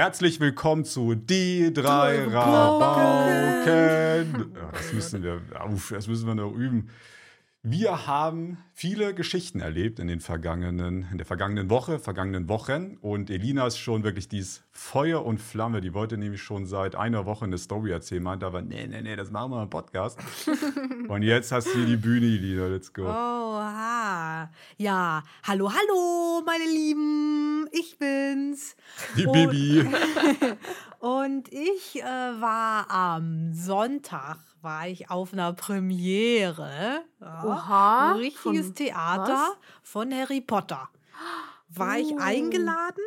Herzlich willkommen zu Die drei Rabauken. Das müssen wir, uff, das müssen wir noch üben. Wir haben viele Geschichten erlebt in den vergangenen, in der vergangenen Woche, vergangenen Wochen. Und Elina ist schon wirklich dies Feuer und Flamme. Die wollte nämlich schon seit einer Woche eine Story erzählen, meinte aber, nee, nee, nee, das machen wir im Podcast. und jetzt hast du die Bühne, Elina, let's go. Oha. Ja, hallo, hallo, meine Lieben. Ich bin's. Die Bibi. Und ich äh, war am Sonntag war ich auf einer Premiere. Ja, Oha, Ein richtiges von Theater was? von Harry Potter. War ich Oh. eingeladen?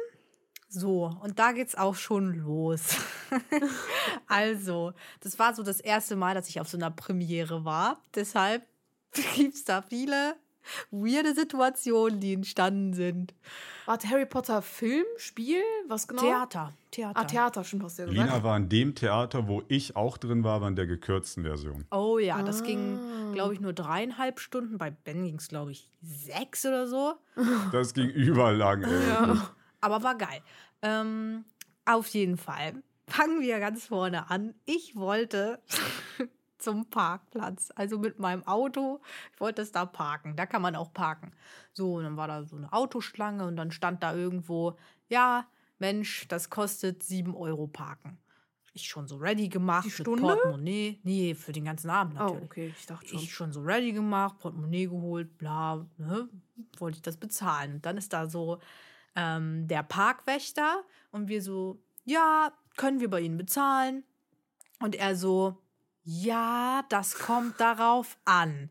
So, und da geht's auch schon los. also, das war so das erste Mal, dass ich auf so einer Premiere war. Deshalb gibt's da viele weirde Situationen, die entstanden sind. Warte, Harry Potter Film, Spiel, was genau? Theater, Theater. Ah, Theater, stimmt, hast du ja gesagt. Lina war in dem Theater, wo ich auch drin war, aber in der gekürzten Version. Oh ja, das ging, Ah. glaube ich, nur dreieinhalb Stunden. Bei Ben ging es, glaube ich, sechs oder so. Das ging überlang, ey. Ja. Aber war geil. Ähm, auf jeden Fall. Fangen wir ganz vorne an. Ich wollte zum Parkplatz, also mit meinem Auto. Ich wollte es da parken. Da kann man auch parken. So, und dann war da so eine Autoschlange und dann stand da irgendwo, ja, Mensch, das kostet sieben Euro parken. Ich schon so ready gemacht Die mit Stunde? Portemonnaie. Nee, für den ganzen Abend Oh, natürlich. okay, ich dachte schon. Ich schon so ready gemacht, Portemonnaie geholt, bla, ne, wollte ich das bezahlen. Und dann ist da so ähm, der Parkwächter und wir so, ja, können wir bei Ihnen bezahlen? Und er so, ja, das kommt darauf an.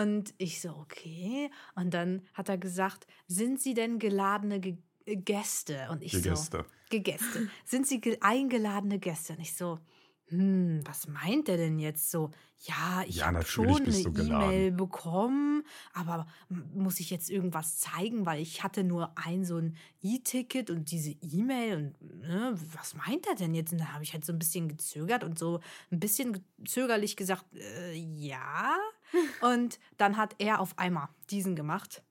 Und ich so, okay. Und dann hat er gesagt, sind Sie denn geladene Ge Gäste? Und ich Die so, Gäste. Gegäste. Sind Sie ge eingeladene Gäste? Und ich so, hm, was meint er denn jetzt so? Ja, ich Ja, habe natürlich schon eine. E-Mail bekommen, aber muss ich jetzt irgendwas zeigen, weil ich hatte nur ein so ein E-Ticket und diese E-Mail und ne, was meint er denn jetzt? Und da habe ich halt so ein bisschen gezögert und so ein bisschen zögerlich gesagt, äh, ja. Und dann hat er auf einmal diesen gemacht.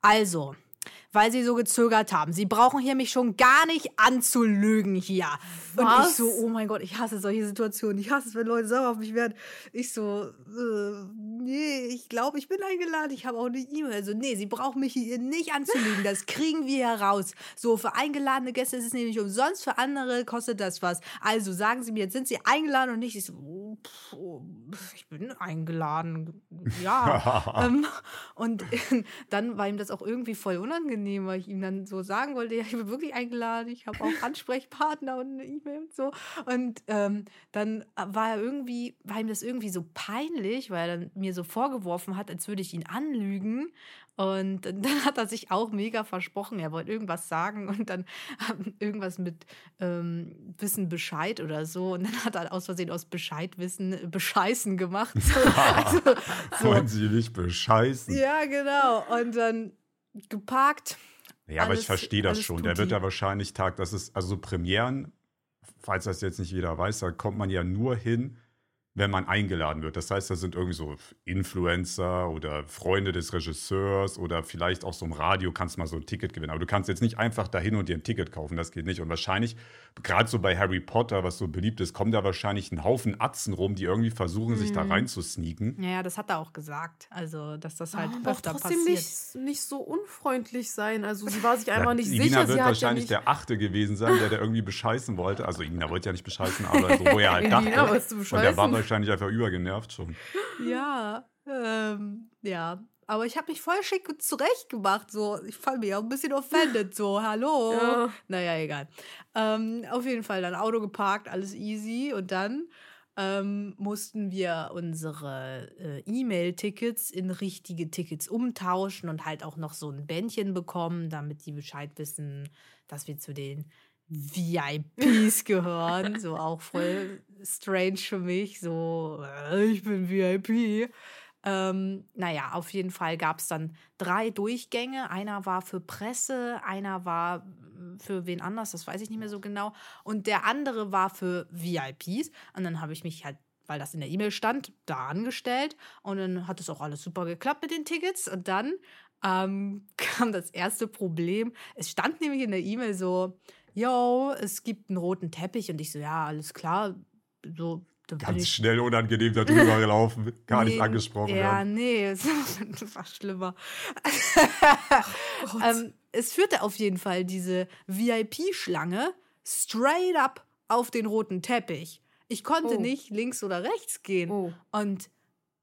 Also, weil sie so gezögert haben. Sie brauchen hier mich schon gar nicht anzulügen hier. Und ich Was? so, oh mein Gott, ich hasse solche Situationen. Ich hasse es, wenn Leute sauer auf mich werden. Ich so, äh, nee, ich glaube, ich bin eingeladen. Ich habe auch eine E-Mail. Also, nee, sie brauchen mich hier nicht anzulügen. Das kriegen wir heraus. So, für eingeladene Gäste ist es nämlich umsonst, für andere kostet das was. Also, sagen Sie mir, jetzt sind Sie eingeladen und nicht. Ich so, oh, pff, oh, ich bin eingeladen. Ja. ähm, und dann war ihm das auch irgendwie voll unangenehm, weil ich ihm dann so sagen wollte, ja, ich bin wirklich eingeladen, ich habe auch Ansprechpartner und eine E-Mail und so. Und ähm, dann war er irgendwie, war ihm das irgendwie so peinlich, weil er dann mir so vorgeworfen hat, als würde ich ihn anlügen. Und dann hat er sich auch mega versprochen, er wollte irgendwas sagen und dann irgendwas mit ähm, Wissen Bescheid oder so. Und dann hat er aus Versehen aus Bescheid wissen äh, Bescheißen gemacht. So, also, so. Wollen sie nicht bescheißen? Ja, genau. Und dann geparkt. Ja, aber ich Alles- verstehe das schon. Der wird ja wahrscheinlich Tag, das ist, also so Premieren, falls das jetzt nicht jeder weiß, da kommt man ja nur hin, wenn man eingeladen wird. Das heißt, da sind irgendwie so Influencer oder Freunde des Regisseurs oder vielleicht auch so im Radio kannst du mal so ein Ticket gewinnen. Aber du kannst jetzt nicht einfach dahin und dir ein Ticket kaufen, das geht nicht. Und wahrscheinlich, gerade so bei Harry Potter, was so beliebt ist, kommen da wahrscheinlich ein Haufen Atzen rum, die irgendwie versuchen, sich Mhm. da reinzusneaken. Ja, ja, das hat er auch gesagt. Also, dass das halt auch öfter trotzdem passiert. nicht, nicht so unfreundlich sein. Also sie war sich einfach Ja, nicht Igina sicher. wird Sie hat ja wahrscheinlich nicht, der Achte gewesen sein, der da irgendwie bescheißen wollte. Also Igina wollte ja nicht bescheißen, aber so, wo er halt dachte. Elina, wolltest du Und der war bescheißen? Wahrscheinlich einfach übergenervt schon. Ja, ähm, ja. Aber ich habe mich voll schick und zurecht gemacht. So, ich fand mich auch ein bisschen offended. So, hallo. Ja. Naja, egal. Ähm, auf jeden Fall dann Auto geparkt, alles easy. Und dann ähm, mussten wir unsere äh, E-Mail-Tickets in richtige Tickets umtauschen und halt auch noch so ein Bändchen bekommen, damit die Bescheid wissen, dass wir zu den VIPs gehören. So auch voll strange für mich. So, äh, ich bin VIP. Ähm, naja, auf jeden Fall gab es dann drei Durchgänge. Einer war für Presse, einer war für wen anders, das weiß ich nicht mehr so genau. Und der andere war für VIPs. Und dann habe ich mich halt, weil das in der E-Mail stand, da angestellt. Und dann hat es auch alles super geklappt mit den Tickets. Und dann ähm, kam das erste Problem. Es stand nämlich in der E-Mail so, yo, es gibt einen roten Teppich. Und ich so, ja, alles klar. So, Ganz ich- schnell unangenehm darüber gelaufen, gar nicht Nee, angesprochen Ja, werden. nee, es war schlimmer. Gott. ähm, es führte auf jeden Fall diese VIP-Schlange straight up auf den roten Teppich. Ich konnte Oh. nicht links oder rechts gehen. Oh. Und,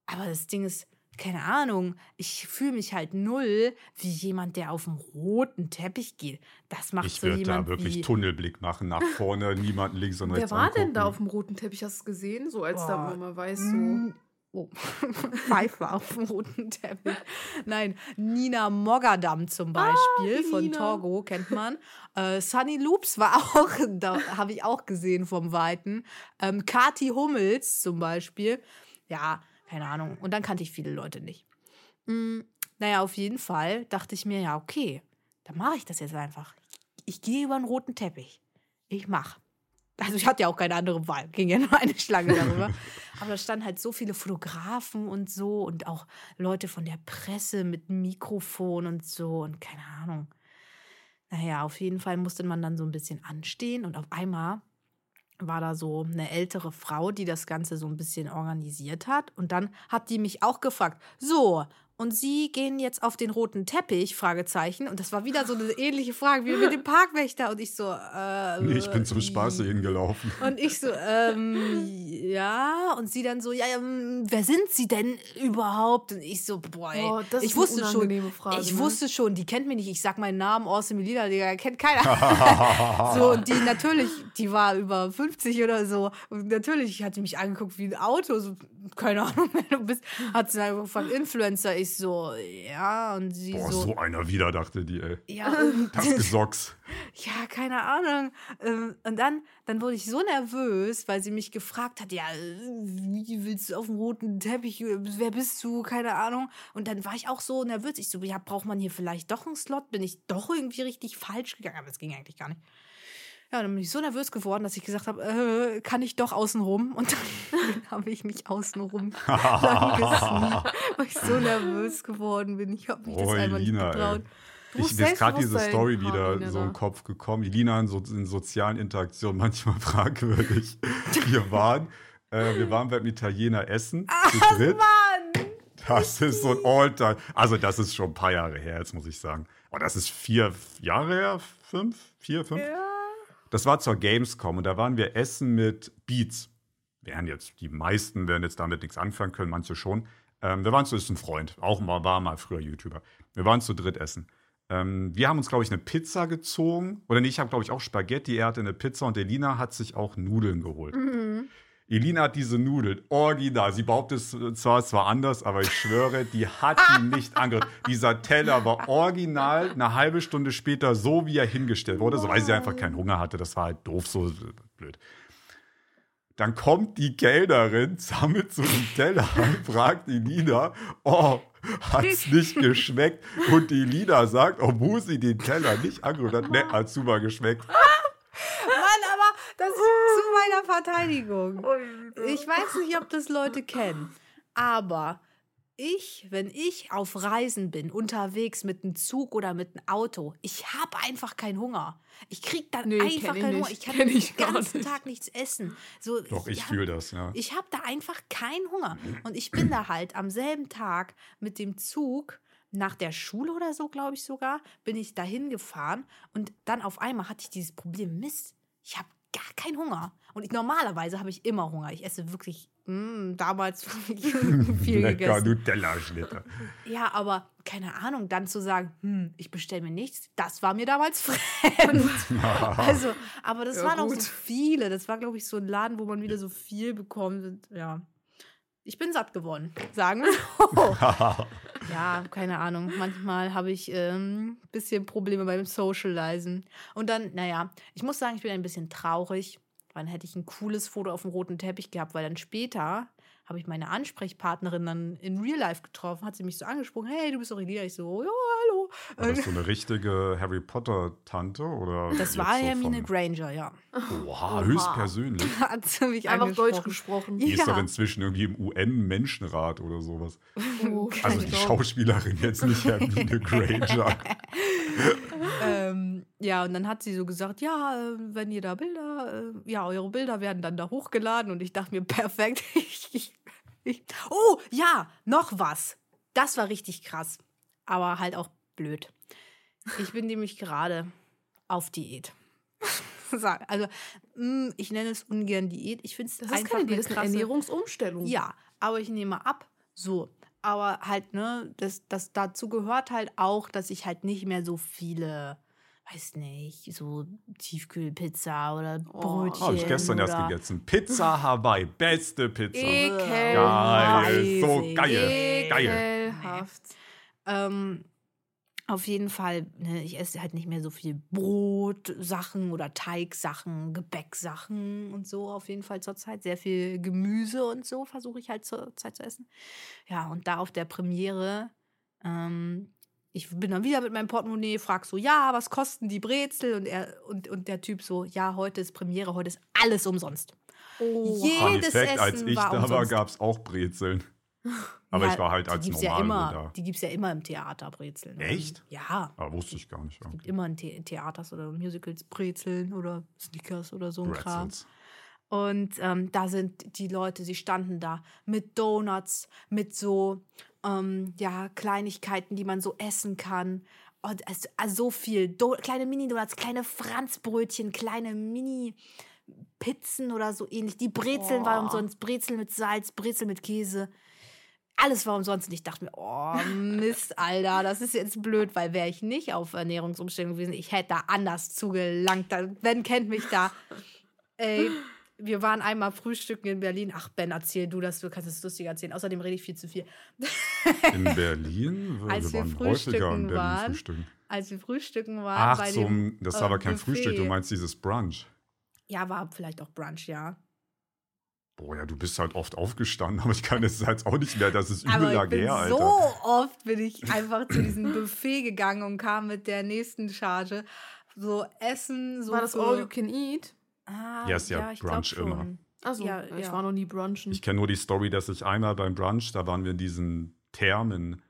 aber das Ding ist, keine Ahnung, ich fühle mich halt null wie jemand, der auf dem roten Teppich geht. Das macht Ich so würde jemand da wirklich wie, Tunnelblick machen, nach vorne, niemanden links und Wer rechts war denn da angucken. auf dem roten Teppich? Hast du es gesehen? So als da Boah. man mal weiß, so. Mm, Oh, Pfeife auf dem roten Teppich. Nein, Nina Mogadam zum Beispiel die von Nina. Togo kennt man. Äh, Sunny Loops war auch, da habe ich auch gesehen vom Weiten. Ähm, Kati Hummels zum Beispiel. Ja, keine Ahnung. Und dann kannte ich viele Leute nicht. Mm, naja, auf jeden Fall dachte ich mir, ja, okay, dann mache ich das jetzt einfach. Ich gehe über den roten Teppich. Ich mach. Also ich hatte ja auch keine andere Wahl, ging ja nur eine Schlange darüber. Aber da standen halt so viele Fotografen und so und auch Leute von der Presse mit Mikrofon und so und keine Ahnung. Naja, auf jeden Fall musste man dann so ein bisschen anstehen und auf einmal war da so eine ältere Frau, die das Ganze so ein bisschen organisiert hat. Und dann hat die mich auch gefragt, so, und Sie gehen jetzt auf den roten Teppich? Fragezeichen. Und das war wieder so eine ähnliche Frage wie mit dem Parkwächter. Und ich so, äh, Nee, ich bin zum Spaß dahin gelaufen. und ich so, ähm, ja. Und sie dann so, ja, ähm, wer sind sie denn überhaupt? Und ich so, boah, ey, Boah, das ich ist eine wusste schon, Frage, ich ne? wusste schon, die kennt mich nicht. Ich sag meinen Namen, Awesome Melina, Digga, kennt keiner. so, und die natürlich, die war über 50 oder so. Und natürlich hat die mich angeguckt wie ein Auto. So, keine Ahnung, wer du bist. Hat sie dann gefragt, Influencer. Ich so, ja. Und sie Boah, so, so einer wieder, dachte die, ey. ja, Das Gesocks. ja, keine Ahnung. Ähm, Und dann, dann wurde ich so nervös, weil sie mich gefragt hat, ja, wie willst du auf dem roten Teppich, wer bist du, keine Ahnung. Und dann war ich auch so nervös. Ich so, ja, braucht man hier vielleicht doch einen Slot? Bin ich doch irgendwie richtig falsch gegangen? Aber es ging eigentlich gar nicht. Ja, dann bin ich so nervös geworden, dass ich gesagt habe, äh, kann ich doch außenrum? Und dann habe ich mich außenrum lang gesneakt, weil ich so nervös geworden bin. Ich habe mich das Oh, einfach nicht getraut. Ich ist gerade diese Story wieder Caroline, so im Kopf gekommen. Elina in, so, in sozialen Interaktionen manchmal fragwürdig. Wir waren, äh, wir waren beim Italiener essen. zu dritt. Mann! Das ist so ein Alltime. Also, das ist schon ein paar Jahre her, jetzt muss ich sagen. Oh, das ist vier Jahre her? Fünf? Vier, fünf? Das war zur Gamescom und da waren wir essen mit Beats. Wären jetzt, die meisten werden jetzt damit nichts anfangen können, manche schon. Ähm, wir waren zu, ist ein Freund, auch mal, war mal früher YouTuber. Wir waren zu dritt essen. Ähm, wir haben uns, glaube ich, eine Pizza gezogen. Oder nee, ich habe, glaube ich, auch Spaghetti. Er hatte eine Pizza und Elina hat sich auch Nudeln geholt. Elina hat diese Nudeln original. Sie behauptet es zwar, zwar anders, aber ich schwöre, die hat die nicht angehört. Dieser Teller war original eine halbe Stunde später so, wie er hingestellt wurde, so weil sie einfach keinen Hunger hatte. Das war halt doof, so blöd. Dann kommt die Kellnerin, sammelt so einen Teller ein, fragt die Lina, oh, hat's nicht geschmeckt? Und die Lina sagt, obwohl sie den Teller nicht angerührt hat, ne, hat super geschmeckt. Mann, aber das ist zu meiner Verteidigung. Ich weiß nicht, ob das Leute kennen, aber ich, wenn ich auf Reisen bin, unterwegs mit einem Zug oder mit einem Auto, ich habe einfach keinen Hunger. Ich krieg dann Nee, einfach ich keinen Hunger. Ich kann Kenn den ich gar ganzen nicht. Tag nichts essen. So, Doch, ich hab- fühle das, ja. Ich habe da einfach keinen Hunger. Und ich bin da halt am selben Tag mit dem Zug nach der Schule oder so, glaube ich sogar, bin ich dahin gefahren. Und dann auf einmal hatte ich dieses Problem, Mist, ich habe gar keinen Hunger. Und ich, normalerweise habe ich immer Hunger. Ich esse wirklich mm, damals viel Lecker gegessen. Nutella-Schnitte. Ja, aber keine Ahnung, dann zu sagen, hm, ich bestelle mir nichts, das war mir damals fremd. also, aber das Ja, waren auch gut. so viele. Das war, glaube ich, so ein Laden, wo man wieder so viel bekommt. Ja. Ich bin satt geworden, sagen wir so. ja, keine Ahnung. Manchmal habe ich ein ähm, bisschen Probleme beim Socializen. Und dann, naja, ich muss sagen, ich bin ein bisschen traurig. Dann hätte ich ein cooles Foto auf dem roten Teppich gehabt, weil dann später habe ich meine Ansprechpartnerin dann in Real Life getroffen, hat sie mich so angesprochen, hey, du bist doch Elina. Ich so, ja, hallo. War das so eine richtige Harry Potter-Tante? oder Das war so Hermine von- Granger, ja. Oha, höchstpersönlich. Hat sie mich Einfach angesprochen. Deutsch gesprochen. Die ist Ja. doch inzwischen irgendwie im UN-Menschenrat oder sowas. Oh, Also die. Schauspielerin jetzt nicht Hermine Granger. ähm, ja, und dann hat sie so gesagt, ja, äh, wenn ihr da Bilder, äh, ja, eure Bilder werden dann da hochgeladen. Und ich dachte mir, perfekt. ich, ich, ich, oh, ja, noch was. Das war richtig krass. Aber halt auch blöd. Ich bin nämlich gerade auf Diät. So, also, mh, ich nenne es ungern Diät. Ich finde es Das ist einfach keine ist eine krasse- Ernährungsumstellung. ja, aber ich nehme ab. So. Aber halt, ne, das, das dazu gehört halt auch, dass ich halt nicht mehr so viele, weiß nicht, so Tiefkühlpizza oder Oh. Brötchen. Habe ich gestern erst gegessen. Pizza Hawaii, beste Pizza. Ekel. Geil, so geil. Geil. Ekelhaft. Ähm, auf jeden Fall, ne, ich esse halt nicht mehr so viel Brotsachen oder Teigsachen, Gebäcksachen und so. Auf jeden Fall zurzeit sehr viel Gemüse und so versuche ich halt zurzeit zu essen. Ja, und da auf der Premiere, ähm, ich bin dann wieder mit meinem Portemonnaie, frag so, ja, was kosten die Brezel? Und, er, und, und der Typ so, ja, heute ist Premiere, heute ist alles umsonst. Oh. Je- Fun Jedes Fact, als Essen ich war da war, gab es auch Brezeln. Aber Ja, ich war halt als normal ja immer, da. Die gibt es ja immer im Theater, Brezeln. Echt? Ja. Ah, wusste ich gar nicht. Ja. Es gibt immer in The Theaters oder Musicals Brezeln oder Snickers oder so ein Kram. Und ähm, da sind die Leute, sie standen da mit Donuts, mit so ähm, ja, Kleinigkeiten, die man so essen kann. Und es, also so viel. Do kleine Mini-Donuts, kleine Franzbrötchen, kleine Mini-Pizzen oder so ähnlich. Die Brezeln Oh. waren umsonst. Brezel mit Salz, Brezel mit Käse. Alles war umsonst. Und ich dachte mir, oh Mist, Alter, das ist jetzt blöd, weil wäre ich nicht auf Ernährungsumstellung gewesen, ich hätte da anders zugelangt. Ben kennt mich da. Ey, wir waren einmal frühstücken in Berlin. Ach, Ben, erzähl du das, du kannst es lustig erzählen. Außerdem rede ich viel zu viel. In Berlin? Als wir waren häufiger frühstücken in Berlin waren, frühstücken. Als wir frühstücken waren, Ach, bei so, dem, das ist äh, aber kein Buffet. Frühstück, du meinst dieses Brunch. Ja, war vielleicht auch Brunch, ja. Boah, ja, du bist halt oft aufgestanden, aber ich kann es jetzt auch nicht mehr. Das ist übel Aber ich lange bin her, Alter. so oft bin ich einfach zu diesem Buffet gegangen und kam mit der nächsten Charge. So Essen, so War das All You Can Eat? Ah, Ja, ist ja ich glaub Brunch immer. Also, Ja, ich ja. war noch nie brunchen. Ich kenne nur die Story, dass ich einmal beim Brunch, da waren wir in diesem Thermen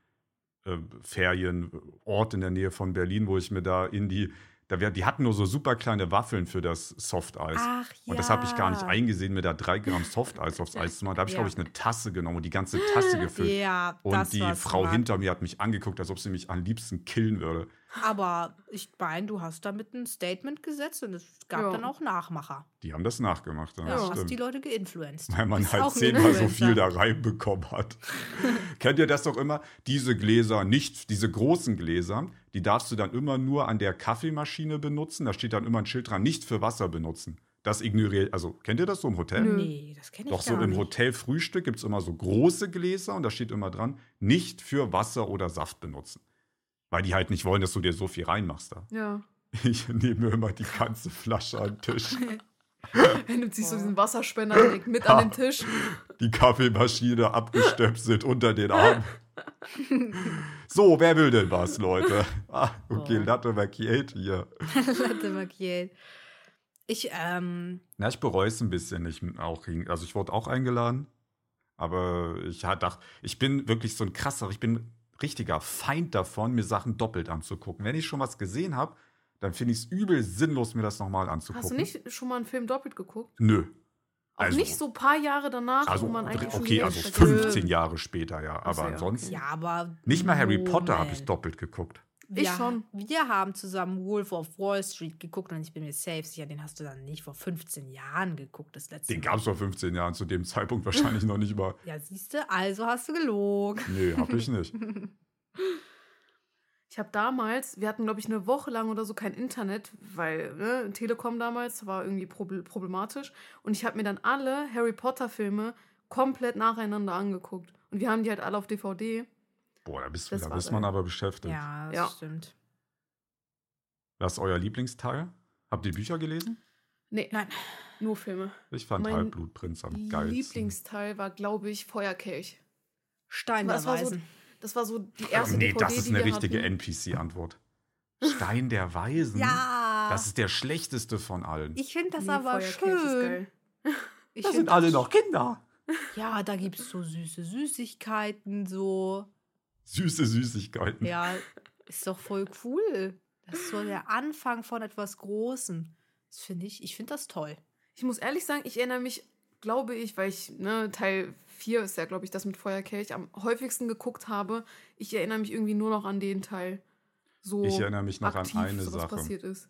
äh, Ferienort in der Nähe von Berlin, wo ich mir da in die, da wär, die hatten nur so super kleine Waffeln für das Softeis. Ach ja. Und das habe ich gar nicht eingesehen, mir da drei Gramm Softeis aufs Eis zu machen. Da habe ich, Ja. glaube ich, eine Tasse genommen und die ganze Tasse gefüllt. Ja, Und die Frau smart. hinter mir hat mich angeguckt, als ob sie mich am liebsten killen würde. Aber ich meine, du hast damit ein Statement gesetzt und es gab Ja. dann auch Nachmacher. Die haben das nachgemacht. Ja, Ja, das hast die Leute geinfluenced. Weil man Ist halt zehnmal so viel da reinbekommen hat. Kennt ihr das doch immer? Diese Gläser, nicht diese großen Gläser, die darfst du dann immer nur an der Kaffeemaschine benutzen. Da steht dann immer ein Schild dran, nicht für Wasser benutzen. Das ignoriert, also kennt ihr das so im Hotel? Nee, das kenne ich Doch so im nicht. Hotel Frühstück gibt es immer so große Gläser und da steht immer dran, nicht für Wasser oder Saft benutzen. Weil die halt nicht wollen, dass du dir so viel reinmachst da. Ja. Ich nehme immer die ganze Flasche an den Tisch. Er nimmt sich so diesen Wasserspender direkt mit an den Tisch. die Kaffeemaschine abgestöpselt unter den Arm. So, wer will denn was, Leute? Ah, okay, Boah. Latte Macchiato hier. Latte Macchiato. Ich, ähm, Na, ich bereue es ein bisschen. Ich, auch, also ich wurde auch eingeladen, aber ich dachte, ich bin wirklich so ein krasser, ich bin richtiger Feind davon, mir Sachen doppelt anzugucken. Wenn ich schon was gesehen habe, dann finde ich es übel sinnlos, mir das nochmal anzugucken. Hast du nicht schon mal einen Film doppelt geguckt? Nö. Auch Also- nicht so ein paar Jahre danach, Also, wo man eigentlich schon okay, also vergisst. 15 Jahre später, ja. Aber ja, ansonsten. ja, aber. Nicht mal Harry Potter habe ich doppelt geguckt. Ich wir, schon. Wir haben zusammen Wolf of Wall Street geguckt und ich bin mir safe sicher, den hast du dann nicht vor 15 Jahren geguckt, das letzte Den gab es vor 15 Jahren, zu dem Zeitpunkt wahrscheinlich noch nicht mal. Ja, siehst du, also hast du gelogen. Nee, hab ich nicht. Ich habe damals, wir hatten, glaube ich, eine Woche lang oder so kein Internet, weil ne, Telekom damals war irgendwie proble- problematisch. Und ich habe mir dann alle Harry Potter-Filme komplett nacheinander angeguckt. Und wir haben die halt alle auf DVD. Boah, da, bist, Das da ist man aber beschäftigt. Ja, das Ja. stimmt. Was ist euer Lieblingsteil? Habt ihr Bücher gelesen? Nee. Nein. Nur Filme. Ich fand Mein Halbblutprinz am geilsten. Lieblingsteil war, glaube ich, Feuerkelch. Stein der Das war so, Weisen. das war so die erste nee, DVD, das ist die eine richtige. NPC-Antwort. Stein der Weisen? Ja. Das ist der schlechteste von allen. ich finde das Nee, aber schön. Ich das find sind alle noch Kinder. Ja, da gibt es so süße Süßigkeiten, so. Süße Süßigkeiten. Ja, ist doch voll cool. Das ist so der Anfang von etwas Großem. Das finde ich, ich finde das toll. Ich muss ehrlich sagen, ich erinnere mich, glaube ich, weil ich, ne, Teil 4 ist ja, glaube ich, das mit Feuerkelch, am häufigsten geguckt habe. Ich erinnere mich irgendwie nur noch an den Teil. So Ich erinnere mich noch an aktiv, eine so was Sache. passiert ist.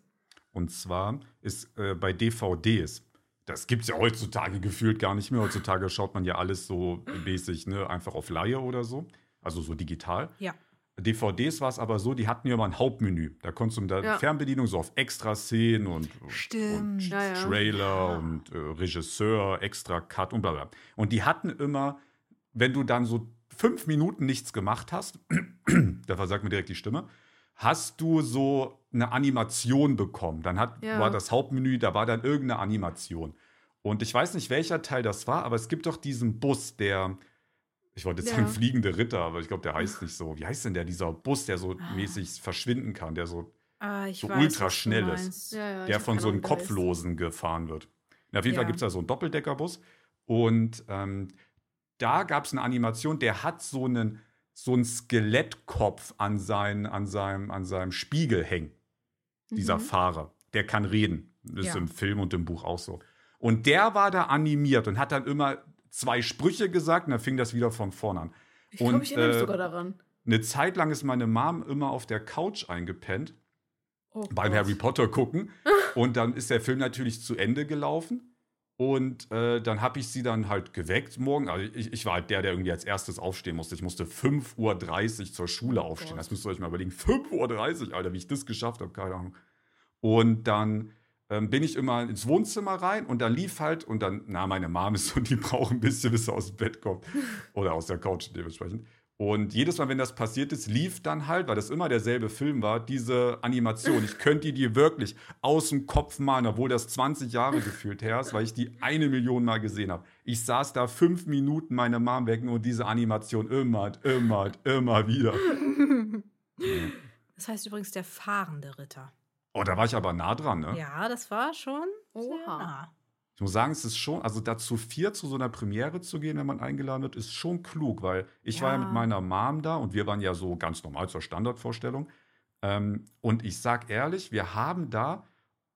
Und zwar ist äh, bei DVDs, das gibt es ja heutzutage gefühlt gar nicht mehr. Heutzutage schaut man ja alles so mäßig, ne, einfach auf Laie oder so. Also so digital. Ja. DVDs war es aber so, die hatten ja immer ein Hauptmenü. Da konntest du mit der Ja. Fernbedienung so auf Extra-Szenen und, und Ja. Trailer und äh, Regisseur, Extra-Cut und bla bla. Und die hatten immer, wenn du dann so fünf Minuten nichts gemacht hast, da versagt mir direkt die Stimme, hast du so eine Animation bekommen. Dann hat, war das Hauptmenü, da war dann irgendeine Animation. Und ich weiß nicht, welcher Teil das war, aber es gibt doch diesen Bus, der, ich wollte jetzt Ja. sagen fliegende Ritter, aber ich glaube, der heißt nicht so. Wie heißt denn der, dieser Bus, der so Ah. mäßig verschwinden kann, der so, Ah, So weiß, ultra schnell ist. Ja, ja, der von so einem. Kopflosen gefahren wird. Und auf jeden. Fall gibt es da so einen Doppeldeckerbus. Und ähm, da gab es eine Animation, der hat so einen, so einen Skelettkopf an, sein, an, seinem, an seinem Spiegel hängen dieser Mhm. Fahrer. Der kann reden. Das ist im Film und im Buch auch so. Und der war da animiert und hat dann immer zwei Sprüche gesagt und dann fing das wieder von vorne an. Ich glaube, ich erinnere mich äh, sogar daran. Eine Zeit lang ist meine Mom immer auf der Couch eingepennt Oh beim. Harry Potter gucken. und dann ist der Film natürlich zu Ende gelaufen. Und äh, dann habe ich sie dann halt geweckt morgen. Also ich, ich war halt der, der irgendwie als erstes aufstehen musste. Ich musste 5.30 Uhr zur Schule Oh aufstehen. Gott. Das müsst ihr euch mal überlegen. 5.30 Uhr, Alter, wie ich das geschafft habe, keine Ahnung. Und dann bin ich immer ins Wohnzimmer rein und dann lief halt, und dann, na, meine Mom ist so, die braucht ein bisschen, bis sie aus dem Bett kommt. Oder aus der Couch dementsprechend. Und jedes Mal, wenn das passiert ist, lief dann halt, weil das immer derselbe Film war, diese Animation. Ich könnte die dir wirklich aus dem Kopf malen, obwohl das 20 Jahre gefühlt her ist, weil ich die eine Million Mal gesehen habe. Ich saß da fünf Minuten meine Mom wecken und diese Animation immer, und immer, und immer wieder. Das heißt übrigens der fahrende Ritter. Oh, da war ich aber nah dran, ne? Ja, das war schon sehr Oha. nah. Ich muss sagen, es ist schon, also dazu vier zu so einer Premiere zu gehen, wenn man eingeladen wird, ist schon klug, weil ich war ja Ja. mit meiner Mom da und wir waren ja so ganz normal zur Standardvorstellung. Ähm, und ich sag ehrlich, wir haben da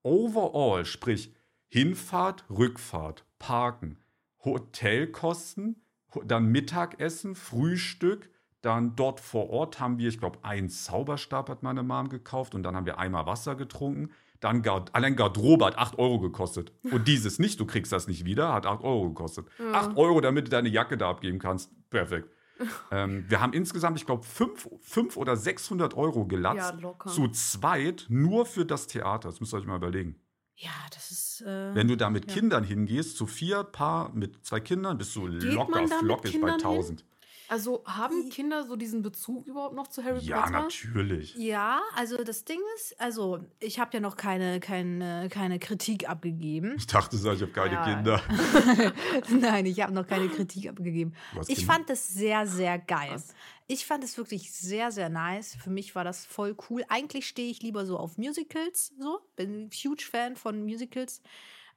overall, sprich Hinfahrt, Rückfahrt, Parken, Hotelkosten, ho- dann Mittagessen, Frühstück, dann dort vor Ort haben wir, ich glaube, einen Zauberstab hat meine Mom gekauft und dann haben wir einmal Wasser getrunken. Dann Gard allein Garderobe hat 8 Euro gekostet. Und dieses nicht, du kriegst das nicht wieder, hat 8 Euro gekostet. Ja. 8 Euro, damit du deine Jacke da abgeben kannst. Perfekt. ähm, wir haben insgesamt, ich glaube, 5 oder 600 Euro Ja, gelatzt. locker. zu zweit nur für das Theater. Das müsst ihr euch mal überlegen. Ja, das ist. Äh, Wenn du da mit Ja. Kindern hingehst, zu vier Paar mit zwei Kindern, bist du locker da mit flockig bei Kindern hin? 1000. Also haben Kinder so diesen Bezug überhaupt noch zu Harry Ja, Potter? natürlich. ja, also das Ding ist, also ich habe ja noch keine, keine, keine Kritik abgegeben. Ich dachte, so, ich habe keine Ja. Kinder. Nein, ich habe noch keine Kritik abgegeben. Ich Kinder? fand es sehr, sehr geil. Was? Ich fand es wirklich sehr, sehr nice. Für mich war das voll cool. Eigentlich stehe ich lieber so auf Musicals, so. Bin ein huge Fan von Musicals.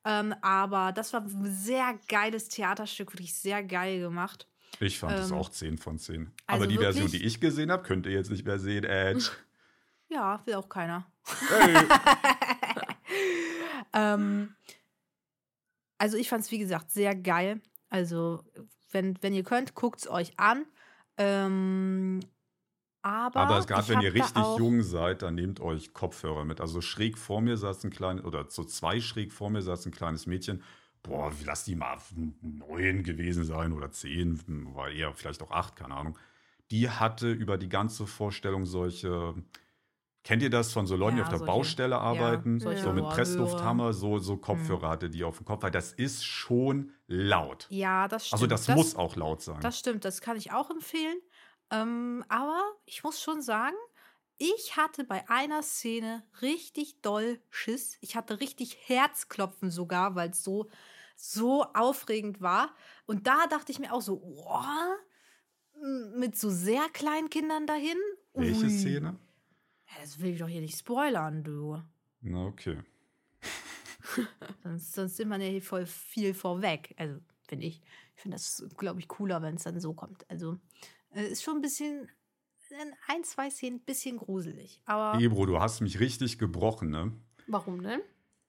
Ähm, aber das war ein sehr geiles Theaterstück, wirklich sehr geil gemacht. Ich fand es ähm, auch 10 von 10. also Aber die Version, wirklich- die ich gesehen habe, könnt ihr jetzt nicht mehr sehen. Edge. Ja, will auch keiner. Hey. Ähm, also ich fand es, wie gesagt, sehr geil. Also, wenn, wenn ihr könnt, guckt es euch an. Ähm, aber Aber gerade wenn ihr richtig jung seid, dann nehmt euch Kopfhörer mit. Also schräg vor mir saß ein kleines, oder so zwei schräg vor mir saß ein kleines Mädchen. Boah, lass die mal neun gewesen sein oder zehn, war eher vielleicht auch acht, keine Ahnung. Die hatte über die ganze Vorstellung solche, kennt ihr das von so Leuten, die Ja, auf der solche- Baustelle arbeiten? solche so mit. Presslufthammer, so, so Kopfhörer hatte die auf dem Kopf, weil das ist schon laut. Ja, das stimmt. Also das, muss auch laut sein. Das stimmt, das kann ich auch empfehlen. Ähm, aber ich muss schon sagen, ich hatte bei einer Szene richtig doll Schiss. Ich hatte richtig Herzklopfen sogar, weil es so, so aufregend war. Und da dachte ich mir auch so, boah, mit so sehr kleinen Kindern dahin. Welche Ui. Szene? Ja, das will ich doch hier nicht spoilern, du. Na, okay. Sonst, sonst sind man ja hier voll viel vorweg. Also, finde ich. Ich finde das, glaube ich, cooler, wenn es dann so kommt. Also, äh, ist schon ein bisschen, in ein, zwei Szenen ein bisschen gruselig. Aber Ebro, du hast mich richtig gebrochen, ne? Warum denn?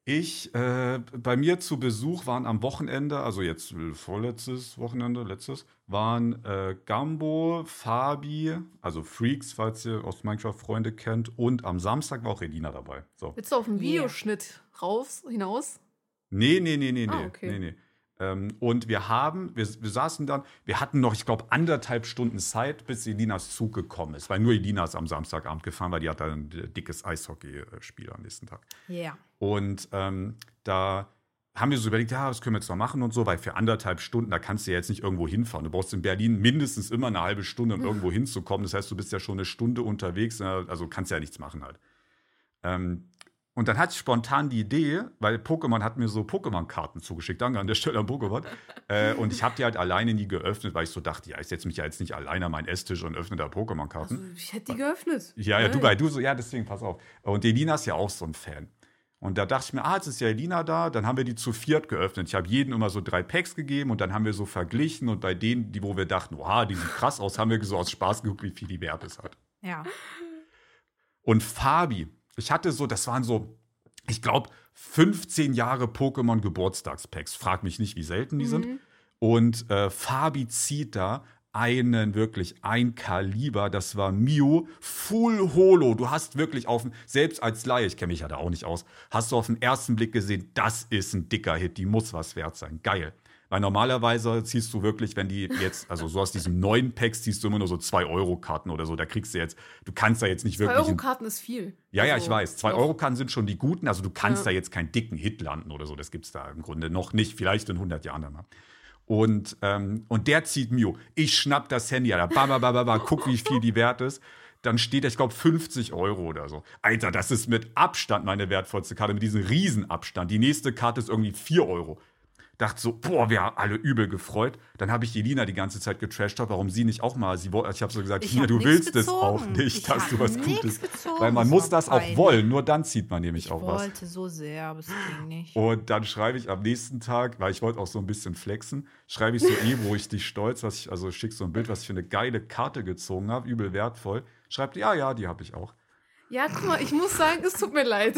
Ich, äh, bei mir zu Besuch waren am Wochenende, also jetzt äh, vorletztes Wochenende, letztes, waren äh, Gambo, Fabi, also Freaks, falls ihr aus Minecraft Freunde kennt, und am Samstag war auch Redina dabei. So. Willst du auf Yeah. Videoschnitt raus, hinaus? Nee, nee, nee, nee, nee. Ah, okay. nee, nee. Ähm, und wir haben, wir, wir saßen dann, wir hatten noch, ich glaube, anderthalb Stunden Zeit, bis Elinas Zug gekommen ist, weil nur Elina ist am Samstagabend gefahren, weil die hat dann ein dickes Eishockey-Spiel am nächsten Tag. ja. Und ähm, da haben wir so überlegt, ja, was können wir jetzt noch machen und so, weil für anderthalb Stunden, da kannst du ja jetzt nicht irgendwo hinfahren. Du brauchst in Berlin mindestens immer eine halbe Stunde, um irgendwo hinzukommen. Das heißt, du bist ja schon eine Stunde unterwegs, also kannst ja nichts machen halt. Ähm, und dann hatte ich spontan die Idee, weil Pokémon hat mir so Pokémon-Karten zugeschickt, danke an der Stelle an Pokémon. äh, und ich habe die halt alleine nie geöffnet, weil ich so dachte, ja, ich setze mich ja jetzt nicht alleine an meinen Esstisch und öffne da Pokémon-Karten. Also, ich hätte die geöffnet. Ja, ja, du, weil du so, ja, deswegen pass auf. Und Elina ist ja auch so ein Fan. Und da dachte ich mir, ah, jetzt ist ja Elina da, dann haben wir die zu viert geöffnet. Ich habe jedem immer so drei Packs gegeben und dann haben wir so verglichen und bei denen, die, wo wir dachten, oha, die sieht krass aus, haben wir so aus Spaß geguckt, wie viel die wert ist halt. Ja. Und Fabi, ich hatte so, das waren so, ich glaube, 15 Jahre Pokémon Geburtstagspacks. Frag mich nicht, wie selten die sind. Und äh, Fabi zieht da einen wirklich ein Kaliber, das war Mew, Full Holo. Du hast wirklich auf, selbst als Laie, ich kenne mich ja da auch nicht aus, hast du auf den ersten Blick gesehen, das ist ein dicker Hit, die muss was wert sein. Geil. Weil normalerweise ziehst du wirklich, wenn die jetzt, also so aus diesem neuen Pack ziehst du immer nur so 2-Euro-Karten oder so. Da kriegst du jetzt, du kannst da jetzt nicht Zwei wirklich. ein- Euro-Karten ist viel. ja, ja, Also, ich weiß. Zwei noch. Euro Karten sind schon die guten. Also du kannst Ja. da jetzt keinen dicken Hit landen oder so. Das gibt's da im Grunde noch nicht. Vielleicht in 100 Jahren dann mal. Und, ähm, und der zieht Mio. Ich schnapp das Handy, Alter. Ba, ba, ba, ba, ba, guck, wie viel die wert ist. Dann steht da, ich glaube, 50 Euro oder so. Alter, das ist mit Abstand meine wertvollste Karte, mit diesem Riesenabstand. Die nächste Karte ist irgendwie 4 Euro. Dachte so, boah, wir haben alle übel gefreut. Dann habe ich die Lina die ganze Zeit getrasht, warum sie nicht auch mal. Sie, ich habe so gesagt, Ich Lina, du willst es auch nicht, Ich dass du was Gutes. gezogen, Weil man das muss das auch wollen. Nur dann zieht man nämlich Ich auch was. wollte so sehr, aber es ging nicht. Und dann schreibe ich am nächsten Tag, weil ich wollte auch so ein bisschen flexen, schreibe ich so eh, wo ich dich stolz, was ich, also schick so ein Bild, was ich für eine geile Karte gezogen habe, übel wertvoll. Schreibt, ja, ja, die habe ich auch. Ja, guck mal, ich muss sagen, es tut mir leid.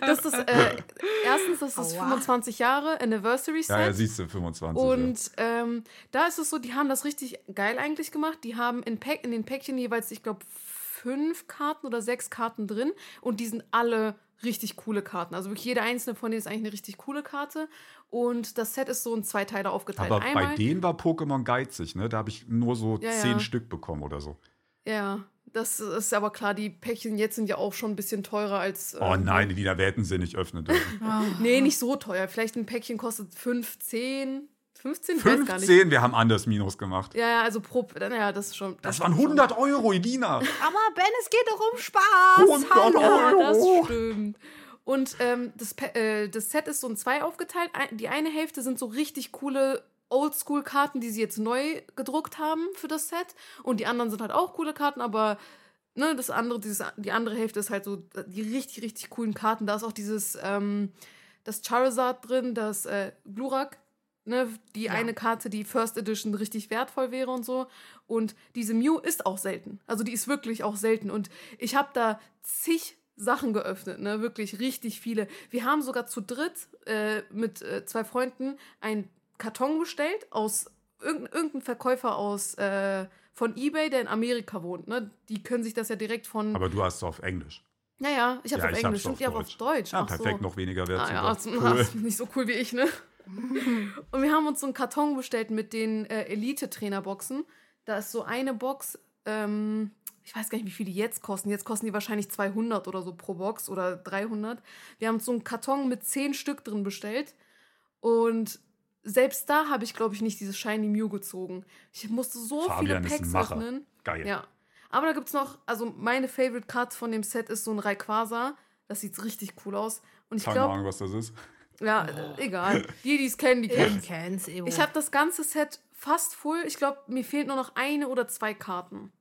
Das ist, äh, erstens, das ist Aua. 25 Jahre Anniversary Set. Ja, ja, siehst du, 25. ja. Und ähm, da ist es so, die haben das richtig geil eigentlich gemacht. Die haben in, Pack, in den Päckchen jeweils, ich glaube, fünf Karten oder sechs Karten drin. Und die sind alle richtig coole Karten. Also wirklich jede einzelne von denen ist eigentlich eine richtig coole Karte. Und das Set ist so in zwei Teile aufgeteilt. Aber Einmal, bei denen war Pokémon geizig, ne? Da habe ich nur so Ja, zehn ja. Stück bekommen oder so. Ja, das ist aber klar, die Päckchen jetzt sind ja auch schon ein bisschen teurer als. Oh ähm, nein, die da hätten sie nicht öffnen dürfen. Nee, nicht so teuer. Vielleicht ein Päckchen kostet 15. 15? Ich weiß gar nicht. 15, wir haben anders Minus gemacht. Ja, ja, also pro. Naja, das ist schon. Das waren stimmt schon. 100 Euro, Elina. Aber Ben, es geht doch um Spaß. 100 Hallo. Ja, das Euro. stimmt. Und ähm, das, äh, das Set ist so in zwei aufgeteilt. Die eine Hälfte sind so richtig coole Oldschool-Karten, die sie jetzt neu gedruckt haben für das Set. Und die anderen sind halt auch coole Karten, aber ne, das andere, dieses, die andere Hälfte ist halt so die richtig, richtig coolen Karten. Da ist auch dieses, ähm, das Charizard drin, das äh, Glurak, ne, die Ja. eine Karte, die First Edition richtig wertvoll wäre und so. Und diese Mew ist auch selten. Also die ist wirklich auch selten. Und ich habe da zig Sachen geöffnet, ne? Wirklich richtig viele. Wir haben sogar zu dritt äh, mit äh, zwei Freunden einen Karton bestellt aus irgendein, irgendein Verkäufer aus äh, von eBay, der in Amerika wohnt. Ne? Die können sich das ja direkt von. Aber du hast es auf Englisch. ja, ja, ich habe Ja, auf Englisch. Stimmt, ja, aber auf Deutsch. Ja, Ach so. perfekt, noch weniger wert Ah, ja, ist nicht so cool wie ich, ne? Und wir haben uns so einen Karton bestellt mit den äh, Elite-Trainer-Boxen. Da ist so eine Box, ähm, ich weiß gar nicht, wie viel die jetzt kosten. Jetzt kosten die wahrscheinlich 200 oder so pro Box oder 300. Wir haben so einen Karton mit 10 Stück drin bestellt. Und selbst da habe ich, glaube ich, nicht dieses Shiny Mew gezogen. Ich musste so Fabian viele Packs öffnen. Geil. Ja. Aber da gibt es noch, also meine Favorite Card von dem Set ist so ein Rayquaza. Das sieht richtig cool aus. Und ich Keine glaube, Ahnung, was das ist. ja, äh, egal. Die, die es kennen, die Ich kennen kenn's, Evo. Ich habe das ganze Set fast full. Ich glaube, mir fehlt nur noch eine oder zwei Karten.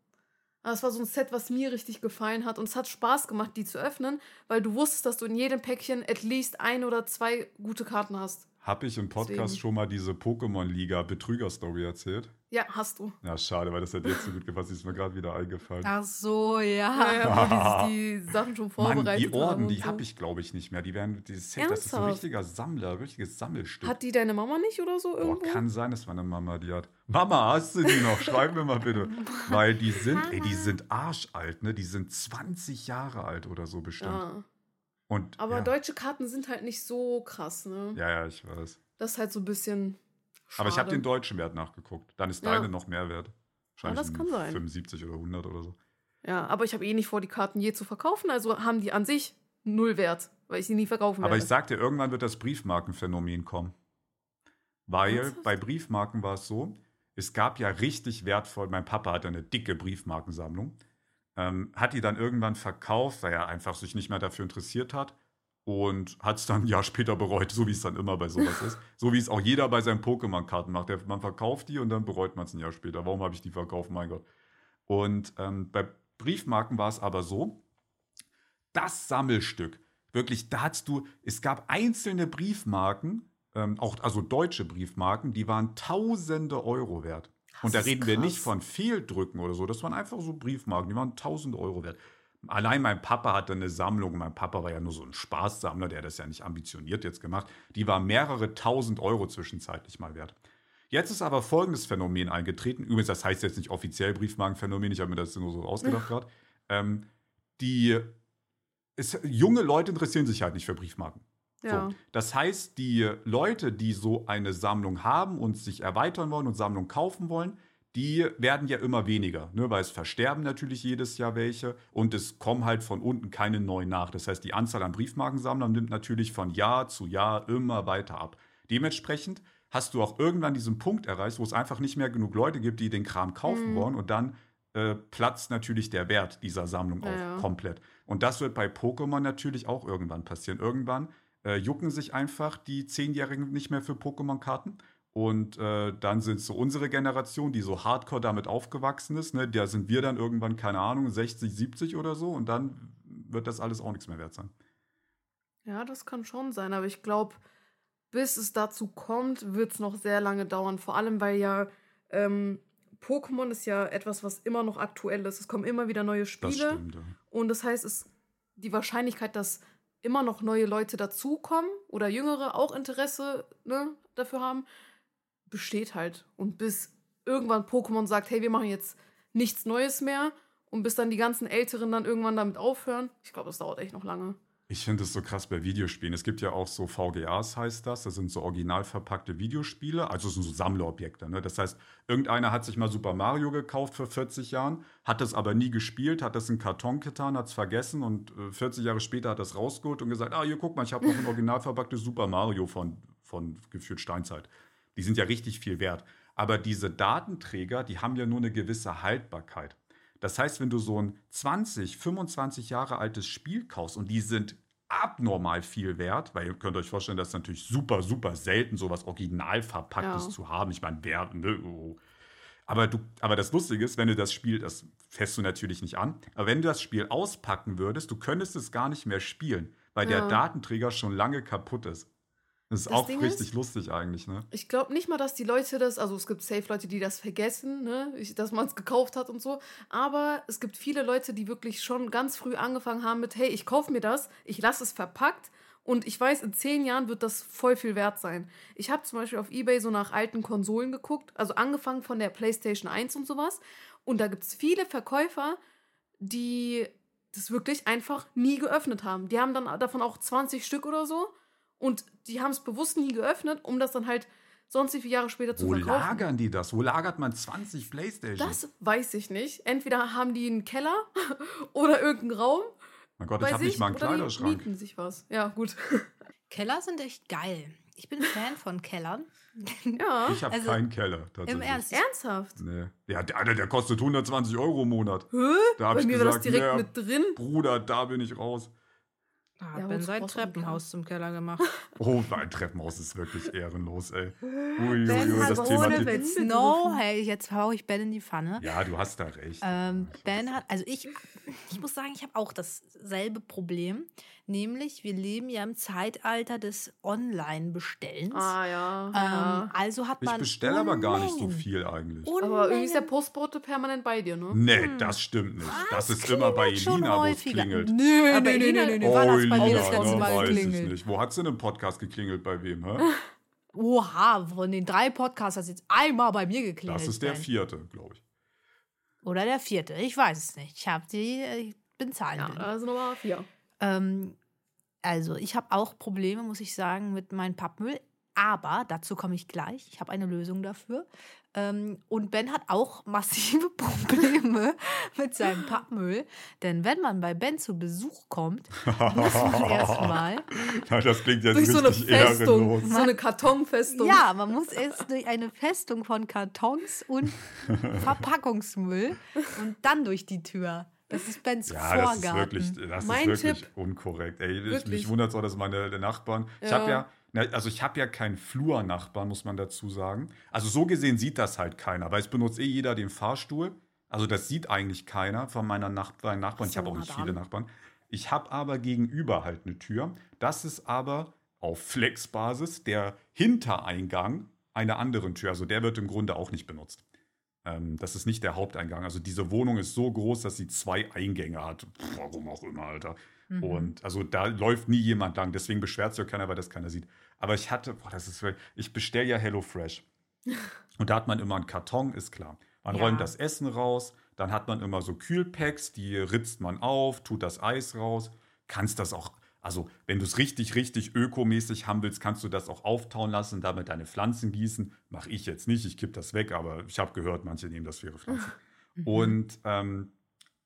Aber es war so ein Set, was mir richtig gefallen hat. Und es hat Spaß gemacht, die zu öffnen, weil du wusstest, dass du in jedem Päckchen at least ein oder zwei gute Karten hast. Habe ich im Podcast Deswegen. schon mal diese Pokémon-Liga-Betrüger-Story erzählt? Ja, hast du. Ja, schade, weil das hat jetzt so gut gepasst. Die ist mir gerade wieder eingefallen. Ach so, Ja, ja. die, die Sachen schon Mann, vorbereitet die Orden, die so. habe ich, glaube ich, nicht mehr. Die werden, dieses Set, das ist ein richtiger Sammler, richtiges Sammelstück. Hat die deine Mama nicht oder so Boah, irgendwo? kann sein, dass meine Mama die hat. Mama, hast du die noch? Schreib mir mal bitte. Weil die sind, ey, die sind arschalt, ne? Die sind 20 Jahre alt oder so bestimmt. ja. Und, Aber ja. deutsche Karten sind halt nicht so krass, ne? ja, ja, ich weiß. Das ist halt so ein bisschen. Schade. Aber ich habe den deutschen Wert nachgeguckt. Dann ist Ja. deine noch mehr wert. Wahrscheinlich das kann sein. 75 oder 100 oder so. Ja, aber ich habe eh nicht vor, die Karten je zu verkaufen, also haben die an sich null Wert, weil ich sie nie verkaufen Aber werde. ich sag dir, irgendwann wird das Briefmarkenphänomen kommen. Weil Ernsthaft? bei Briefmarken war es so, es gab ja richtig wertvoll, mein Papa hatte eine dicke Briefmarkensammlung, ähm, hat die dann irgendwann verkauft, weil er einfach sich nicht mehr dafür interessiert hat und hat es dann ein Jahr später bereut, so wie es dann immer bei sowas ist. So wie es auch jeder bei seinen Pokémon-Karten macht. Der, man verkauft die und dann bereut man es ein Jahr später. Warum habe ich die verkauft? Mein Gott. Und ähm, bei Briefmarken war es aber so, das Sammelstück, wirklich, da hast du, es gab einzelne Briefmarken, ähm, auch also deutsche Briefmarken, die waren tausende Euro wert. Und da reden wir nicht krass. von Fehldrücken oder so, das waren einfach so Briefmarken, die waren tausende Euro wert. Allein mein Papa hatte eine Sammlung, mein Papa war ja nur so ein Spaßsammler, der hat das ja nicht ambitioniert jetzt gemacht, die war mehrere tausend Euro zwischenzeitlich mal wert. Jetzt ist aber folgendes Phänomen eingetreten. Übrigens, das heißt jetzt nicht offiziell Briefmarkenphänomen, ich habe mir das nur so ausgedacht gerade. Ähm, die es, junge Leute interessieren sich halt nicht für Briefmarken. Ja. So. Das heißt, die Leute, die so eine Sammlung haben und sich erweitern wollen und Sammlung kaufen wollen, die werden ja immer weniger, ne? weil es versterben natürlich jedes Jahr welche und es kommen halt von unten keine neuen nach. Das heißt, die Anzahl an Briefmarkensammlern nimmt natürlich von Jahr zu Jahr immer weiter ab. Dementsprechend hast du auch irgendwann diesen Punkt erreicht, wo es einfach nicht mehr genug Leute gibt, die den Kram kaufen Mhm. wollen und dann äh, platzt natürlich der Wert dieser Sammlung Ja, auch komplett. Und das wird bei Pokémon natürlich auch irgendwann passieren. Irgendwann äh, jucken sich einfach die Zehnjährigen nicht mehr für Pokémon-Karten. Und äh, dann sind so unsere Generation, die so hardcore damit aufgewachsen ist, ne, da sind wir dann irgendwann, keine Ahnung, 60, 70 oder so und dann wird das alles auch nichts mehr wert sein. ja, das kann schon sein, aber ich glaube, bis es dazu kommt, wird es noch sehr lange dauern. Vor allem, weil ja ähm, Pokémon ist ja etwas, was immer noch aktuell ist. Es kommen immer wieder neue Das Spiele. stimmt. Ja. Und das heißt, es die Wahrscheinlichkeit, dass immer noch neue Leute dazukommen oder Jüngere auch Interesse ne, dafür haben, besteht halt. Und bis irgendwann Pokémon sagt, hey, wir machen jetzt nichts Neues mehr und bis dann die ganzen Älteren dann irgendwann damit aufhören, ich glaube, das dauert echt noch lange. Ich finde es so krass bei Videospielen. Es gibt ja auch so VGAs, heißt das. Das sind so original verpackte Videospiele. Also es sind so Sammlerobjekte. Ne? Das heißt, irgendeiner hat sich mal Super Mario gekauft vor 40 Jahren, hat das aber nie gespielt, hat das in Karton getan, hat es vergessen und äh, 40 Jahre später hat das rausgeholt und gesagt, ah, hier, guck mal, ich habe noch ein original verpacktes Super Mario von, von gefühlt Steinzeit. Die sind ja richtig viel wert. Aber diese Datenträger, die haben ja nur eine gewisse Haltbarkeit. Das heißt, wenn du so ein 20, 25 Jahre altes Spiel kaufst und die sind abnormal viel wert, weil ihr könnt euch vorstellen, das ist natürlich super, super selten, sowas original verpacktes Ja. zu haben. Ich meine, wer, ne, oh. aber, du, aber das Lustige ist, wenn du das Spiel, das fährst du natürlich nicht an, aber wenn du das Spiel auspacken würdest, du könntest es gar nicht mehr spielen, weil der Ja. Datenträger schon lange kaputt ist. Das ist Das auch Ding richtig ist- lustig eigentlich, ne? Ich glaube nicht mal, dass die Leute das, also es gibt safe Leute, die das vergessen, ne, ich, dass man es gekauft hat und so, aber es gibt viele Leute, die wirklich schon ganz früh angefangen haben mit, hey, ich kaufe mir das, ich lasse es verpackt und ich weiß, in zehn Jahren wird das voll viel wert sein. Ich habe zum Beispiel auf Ebay so nach alten Konsolen geguckt, also angefangen von der PlayStation 1 und sowas und da gibt es viele Verkäufer, die das wirklich einfach nie geöffnet haben. Die haben dann davon auch 20 Stück oder so und die haben es bewusst nie geöffnet, um das dann halt sonst wie viele Jahre später zu Wo verkaufen. lagern die das? Wo lagert man 20 Playstations? Das weiß ich nicht. Entweder haben die einen Keller oder irgendeinen Raum mein Gott, ich habe nicht mal einen oder die Kleiderschrank. mieten sich was. Ja, gut. Keller sind echt geil. ich bin Fan von Kellern. Ja. Ich habe Also, keinen Keller. Im. Ernst. Ernsthaft? Nee. Ja, der, Alter, der kostet 120 Euro im Monat. Hä? Da Bei ich mir war das gesagt, direkt nee, mit drin. Bruder, da bin ich raus. Da Ja, Ben sein Treppenhaus zum Keller gemacht. Oh, mein Treppenhaus ist wirklich ehrenlos, ey. Ui, Ben ui, hat das ohne Witz. No, hey, jetzt hau ich Ben in die Pfanne. Ja, du hast da recht. Ähm, ben hat, also ich, ich muss sagen, ich habe auch dasselbe Problem. Nämlich, wir leben ja im Zeitalter des Online-Bestellens. Ah ja. ähm, ja. also hat ich man. bestelle aber gar nicht so Unmengen- viel eigentlich. Aber irgendwie ist der Unmengen- Postbote permanent bei dir, ne? Nee, das stimmt nicht. Das ist immer bei klingelt Elina, wo es klingelt. Nö, Aber nö, nö, Elina- nö, nö. Wann hat's bei mir das Elina, letzte ne, Mal ich nicht. Wo hat sie in einem Podcast geklingelt? Bei wem, hä? Oha, von den drei Podcasts hat es jetzt einmal bei mir geklingelt. Das ist der vierte, glaube ich. Oder der vierte. Ich weiß es nicht. Ich habe die, äh, ich bin Ja, zahlenblind. also Nummer vier. Ähm, also, ich habe auch Probleme, muss ich sagen, mit meinem Pappmüll. Aber dazu komme ich gleich. Ich habe eine Lösung dafür. Ähm, und Ben hat auch massive Probleme mit seinem Pappmüll. Denn wenn man bei Ben zu Besuch kommt, muss man erstmal. Ja, das klingt jetzt Durch so eine Festung. ehrenlos. So eine Kartonfestung. Ja, man muss erst durch eine Festung von Kartons und Verpackungsmüll und dann durch die Tür. Das ist Bens Ja, das ist Vorgarten. wirklich, das Mein ist wirklich Tipp. unkorrekt. Ey, ich, Wirklich. mich wundert es auch, dass meine Nachbarn. Ich Ja. habe ja, also ich habe ja keinen Flurnachbarn, muss man dazu sagen. Also so gesehen sieht das halt keiner, weil es benutzt eh jeder den Fahrstuhl. Also das sieht eigentlich keiner von meiner Nach meinen Nachbarn. Ich habe auch nicht viele. Nachbarn. Ich habe aber gegenüber halt eine Tür. Das ist aber auf Flexbasis der Hintereingang einer anderen Tür. Also der wird im Grunde auch nicht benutzt. Ähm, das ist nicht der Haupteingang. Also diese Wohnung ist so groß, dass sie zwei Eingänge hat. Pff, warum auch immer, Alter. Mhm. Und also da läuft nie jemand lang. Deswegen beschwert sich auch keiner, weil das keiner sieht. Aber ich hatte, boah, das ist, wirklich- ich bestelle ja HelloFresh. Und da hat man immer einen Karton, ist klar. Man Ja. räumt das Essen raus, dann hat man immer so Kühlpacks, die ritzt man auf, tut das Eis raus. Kannst das auch, also wenn du es richtig, richtig ökomäßig haben willst, kannst du das auch auftauen lassen, damit deine Pflanzen gießen. Mache ich jetzt nicht, ich kipp das weg, aber ich habe gehört, manche nehmen das für ihre Pflanzen. Und ähm,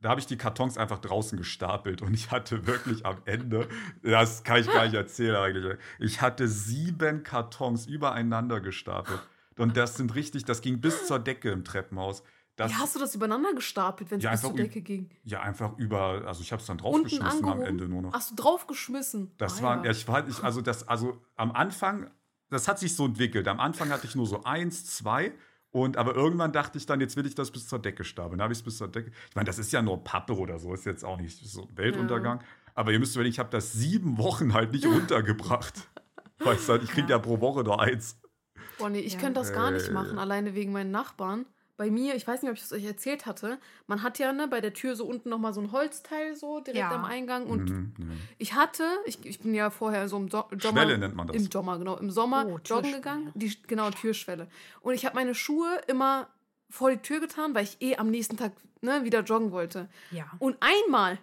da habe ich die Kartons einfach draußen gestapelt und ich hatte wirklich am Ende, das kann ich gar nicht erzählen eigentlich, ich hatte sieben Kartons übereinander gestapelt. Und das sind richtig, das ging bis zur Decke im Treppenhaus. Das, Wie hast du das übereinander gestapelt, wenn es Ja, bis einfach zur Decke ging? ja, einfach über, also ich habe es dann draufgeschmissen am? Ende nur noch. Hast du draufgeschmissen? Das Ah, war, ja. ja, ich war, ich, also das, also am Anfang, das hat sich so entwickelt. Am Anfang hatte ich nur so eins, zwei. Und aber irgendwann dachte ich dann, jetzt will ich das bis zur Decke stapeln. Dann habe ich es bis zur Decke. Ich meine, das ist ja nur Pappe oder so, ist jetzt auch nicht so ein Weltuntergang. Aber ihr müsst überlegen, ich habe das sieben Wochen halt nicht runtergebracht. Weißt du, ich kriege ja. pro Woche nur eins. Boah, nee, ich Ja. könnte das gar nicht Äh. machen, alleine wegen meinen Nachbarn. Bei mir, ich weiß nicht, ob ich das euch erzählt hatte, man hat ja ne, bei der Tür so unten nochmal so ein Holzteil so direkt Ja. am Eingang. Und Mhm, ja. ich hatte, ich, ich bin ja vorher so im so Sommer. Schwelle nennt man das. Im Sommer, genau. Im Sommer Oh, joggen gegangen. Die, genau, Türschwelle. Und ich habe meine Schuhe immer vor die Tür getan, weil ich eh am nächsten Tag ne, wieder joggen wollte. Ja. Und einmal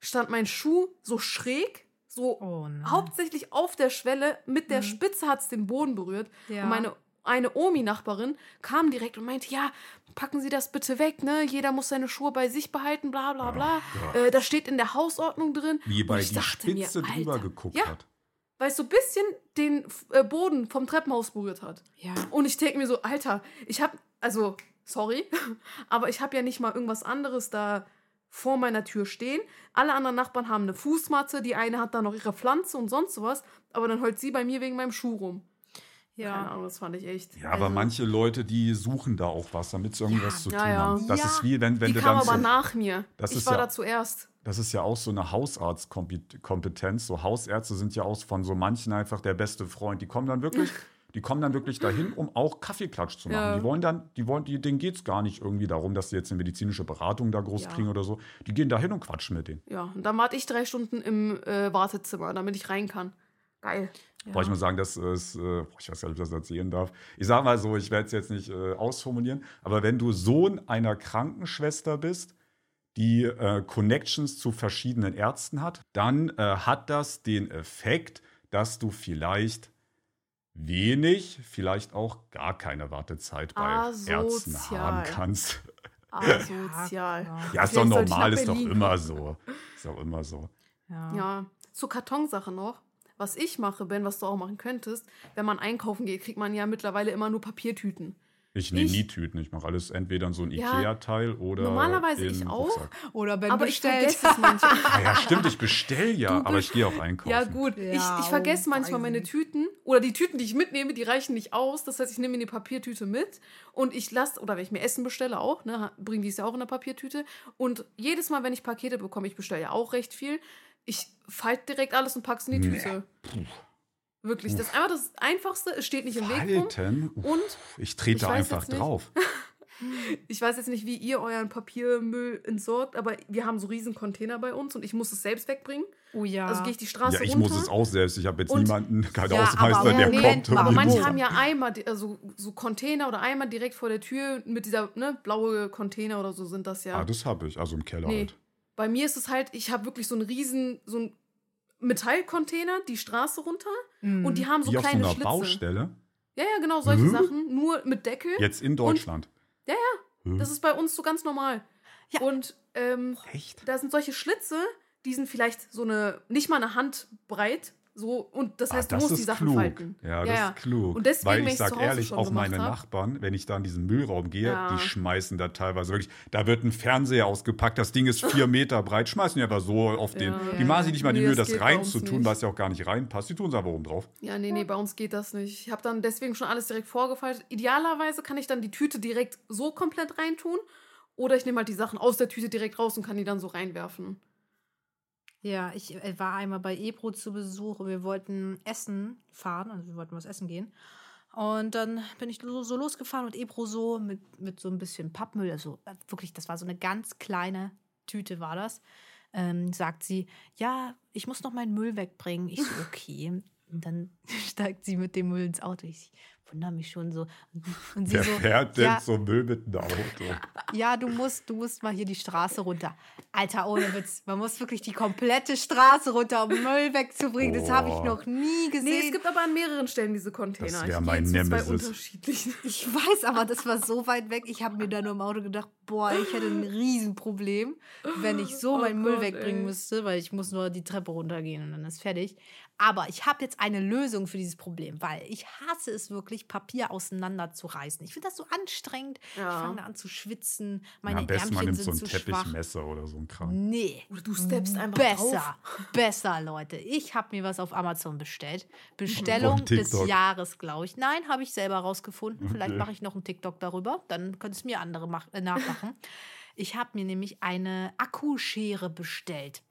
stand mein Schuh so schräg, so Oh hauptsächlich auf der Schwelle, mit der Mhm. Spitze hat es den Boden berührt. Ja. Und meine eine Omi-Nachbarin kam direkt und meinte, ja, packen Sie das bitte weg, ne? Jeder muss seine Schuhe bei sich behalten, bla bla bla. Oh äh, das steht in der Hausordnung drin. Wie bei ich die dachte mir, Spitze drüber Alter, geguckt ja. hat. Weil es so ein bisschen den äh, Boden vom Treppenhaus berührt hat. Ja. Und ich denke mir so, Alter, ich habe, also, sorry, aber ich habe ja nicht mal irgendwas anderes da vor meiner Tür stehen. Alle anderen Nachbarn haben eine Fußmatte, die eine hat da noch ihre Pflanze und sonst sowas, aber dann heult sie bei mir wegen meinem Schuh rum. Keine Ja. Ahnung, das fand ich echt. Ja, aber also, manche Leute, die suchen da auch was, damit sie irgendwas Ja, zu ja, tun ja. haben. Das Ja. ist wie, wenn, wenn Die du kam dann aber so, nach mir. Das ich ist war ja- da zuerst. Das ist ja auch so eine Hausarztkompetenz. So Hausärzte sind ja auch von so manchen einfach der beste Freund. Die kommen dann wirklich, die kommen dann wirklich dahin, um auch Kaffeeklatsch zu machen. Ja. Die wollen dann, die wollen, die, denen geht es gar nicht irgendwie darum, dass sie jetzt eine medizinische Beratung da groß Ja. kriegen oder so. Die gehen da hin und quatschen mit denen. Ja, und dann warte ich drei Stunden im äh, Wartezimmer, damit ich rein kann. Geil. Wollte ich mal sagen, das ist, äh, ich weiß gar nicht, ob ich das erzählen darf. Ich sage mal so, ich werde es jetzt nicht äh, ausformulieren, aber wenn du Sohn einer Krankenschwester bist, die äh, Connections zu verschiedenen Ärzten hat, dann äh, hat das den Effekt, dass du vielleicht wenig, vielleicht auch gar keine Wartezeit bei Asozial. Ärzten haben kannst. Asozial. Ja, ist doch normal, ist doch immer so. Ist doch immer so. Ja. Ja, zur Kartonsache noch. Was ich mache, Ben, was du auch machen könntest, wenn man einkaufen geht, kriegt man ja mittlerweile immer nur Papiertüten. Ich nehme Ich- nie Tüten. Ich mache alles entweder in so ein Ja, Ikea-Teil oder. normalerweise in ich auch. Rucksack. Oder Ben Aber ich bestellt. vergesse es manchmal. Ah, ja, stimmt, ich bestelle ja, Du aber ich gehe auch einkaufen. Ja, gut. Ja, ich ich vergesse oh, manchmal meine. Tüten. Oder die Tüten, die ich mitnehme, die reichen nicht aus. Das heißt, ich nehme mir eine Papiertüte mit und ich lasse, oder wenn ich mir Essen bestelle auch, ne, bringe die es ja auch in der Papiertüte. Und jedes Mal, wenn ich Pakete bekomme, ich bestelle ja auch recht viel, ich falte direkt alles und packe es in die Nee. Tüte. Wirklich. Das ist einfach das Einfachste. Es steht nicht im Weg rum. Falten? Uff, Und ich trete ich einfach drauf. ich weiß jetzt nicht, wie ihr euren Papiermüll entsorgt, aber wir haben so riesen Container bei uns und ich muss es selbst wegbringen. Oh ja. Also gehe ich die Straße Ja, ich runter. muss es auch selbst. Ich habe jetzt Und- niemanden, keinen Ja, Ausmeister, aber der Moment kommt. Aber manche muss- haben ja Eimer, also so Container oder Eimer direkt vor der Tür mit dieser ne, blaue Container oder so sind das ja. Ah, das habe ich, also im Keller nee. halt. Bei mir ist es halt, ich habe wirklich so einen riesen, so einen Metallcontainer, die Straße runter Mhm. und die haben so Wie auf so kleine einer Schlitze. Baustelle. Ja, ja, genau, solche Hm? Sachen, nur mit Deckel. Jetzt in Deutschland. Ja, ja. Das ist bei uns so ganz normal. Ja. Und ähm, Echt? da sind solche Schlitze, die sind vielleicht so eine, nicht mal eine Hand breit. So, und das Ah, heißt, du das musst ist die Sachen klug. falten. Ja, das ist klug. Und deswegen, Weil ich ich's sag zu Hause ehrlich, auch meine hab- Nachbarn, wenn ich da in diesen Müllraum gehe, Ja. die schmeißen da teilweise wirklich, da wird ein Fernseher ausgepackt, das Ding ist vier Meter breit, schmeißen die einfach so auf den. Ja. Die machen sich nicht mal die Nee, Mühe, das das reinzutun, was ja auch gar nicht reinpasst. Die tun es aber oben drauf. Ja, nee, nee, bei uns geht das nicht. Ich habe dann deswegen schon alles direkt vorgefaltet. Idealerweise kann ich dann die Tüte direkt so komplett reintun. Oder ich nehme halt die Sachen aus der Tüte direkt raus und kann die dann so reinwerfen. Ja, ich äh, war einmal bei Ebro zu Besuch und wir wollten essen fahren, also wir wollten was essen gehen. Und dann bin ich so, losgefahren und Ebro so mit, mit so ein bisschen Pappmüll, also äh, wirklich, das war so eine ganz kleine Tüte war das. Ähm, sagt sie, ja, ich muss noch meinen Müll wegbringen. Ich so, okay. Und dann steigt sie mit dem Müll ins Auto. Ich wundere mich schon so. Und sie Wer so, fährt denn ja, so Müll mit einem Auto? ja, du musst, du musst mal hier die Straße runter. Alter, ohne Witz. Man muss wirklich die komplette Straße runter, um Müll wegzubringen. Das habe ich noch nie gesehen. Nee, es gibt aber an mehreren Stellen diese Container. Das Ich wär gehe mein Nemesis. unterschiedlichen. ich weiß, aber das war so weit weg. Ich habe mir da nur im Auto gedacht, boah, ich hätte ein Riesenproblem, wenn ich so Oh meinen Müll Gott, wegbringen ey. müsste, weil ich muss nur die Treppe runtergehen und dann ist fertig. Aber ich habe jetzt eine Lösung für dieses Problem, weil ich hasse es wirklich, Papier auseinanderzureißen. Ich finde das so anstrengend. Ich Ja. fange da an zu schwitzen. Ja, Meine am besten man Ärmchen nimmt so sind ein zu schwach. Teppichmesser oder so ein Kram. Nee. Oder du steppst einfach besser, drauf. besser, Leute. Ich habe mir was auf Amazon bestellt. Bestellung des. Jahres, glaube ich. Nein, habe ich selber rausgefunden. Vielleicht Okay. mache ich noch einen TikTok darüber. Dann können es mir andere äh, nachmachen. Ich habe mir nämlich eine Akkuschere bestellt.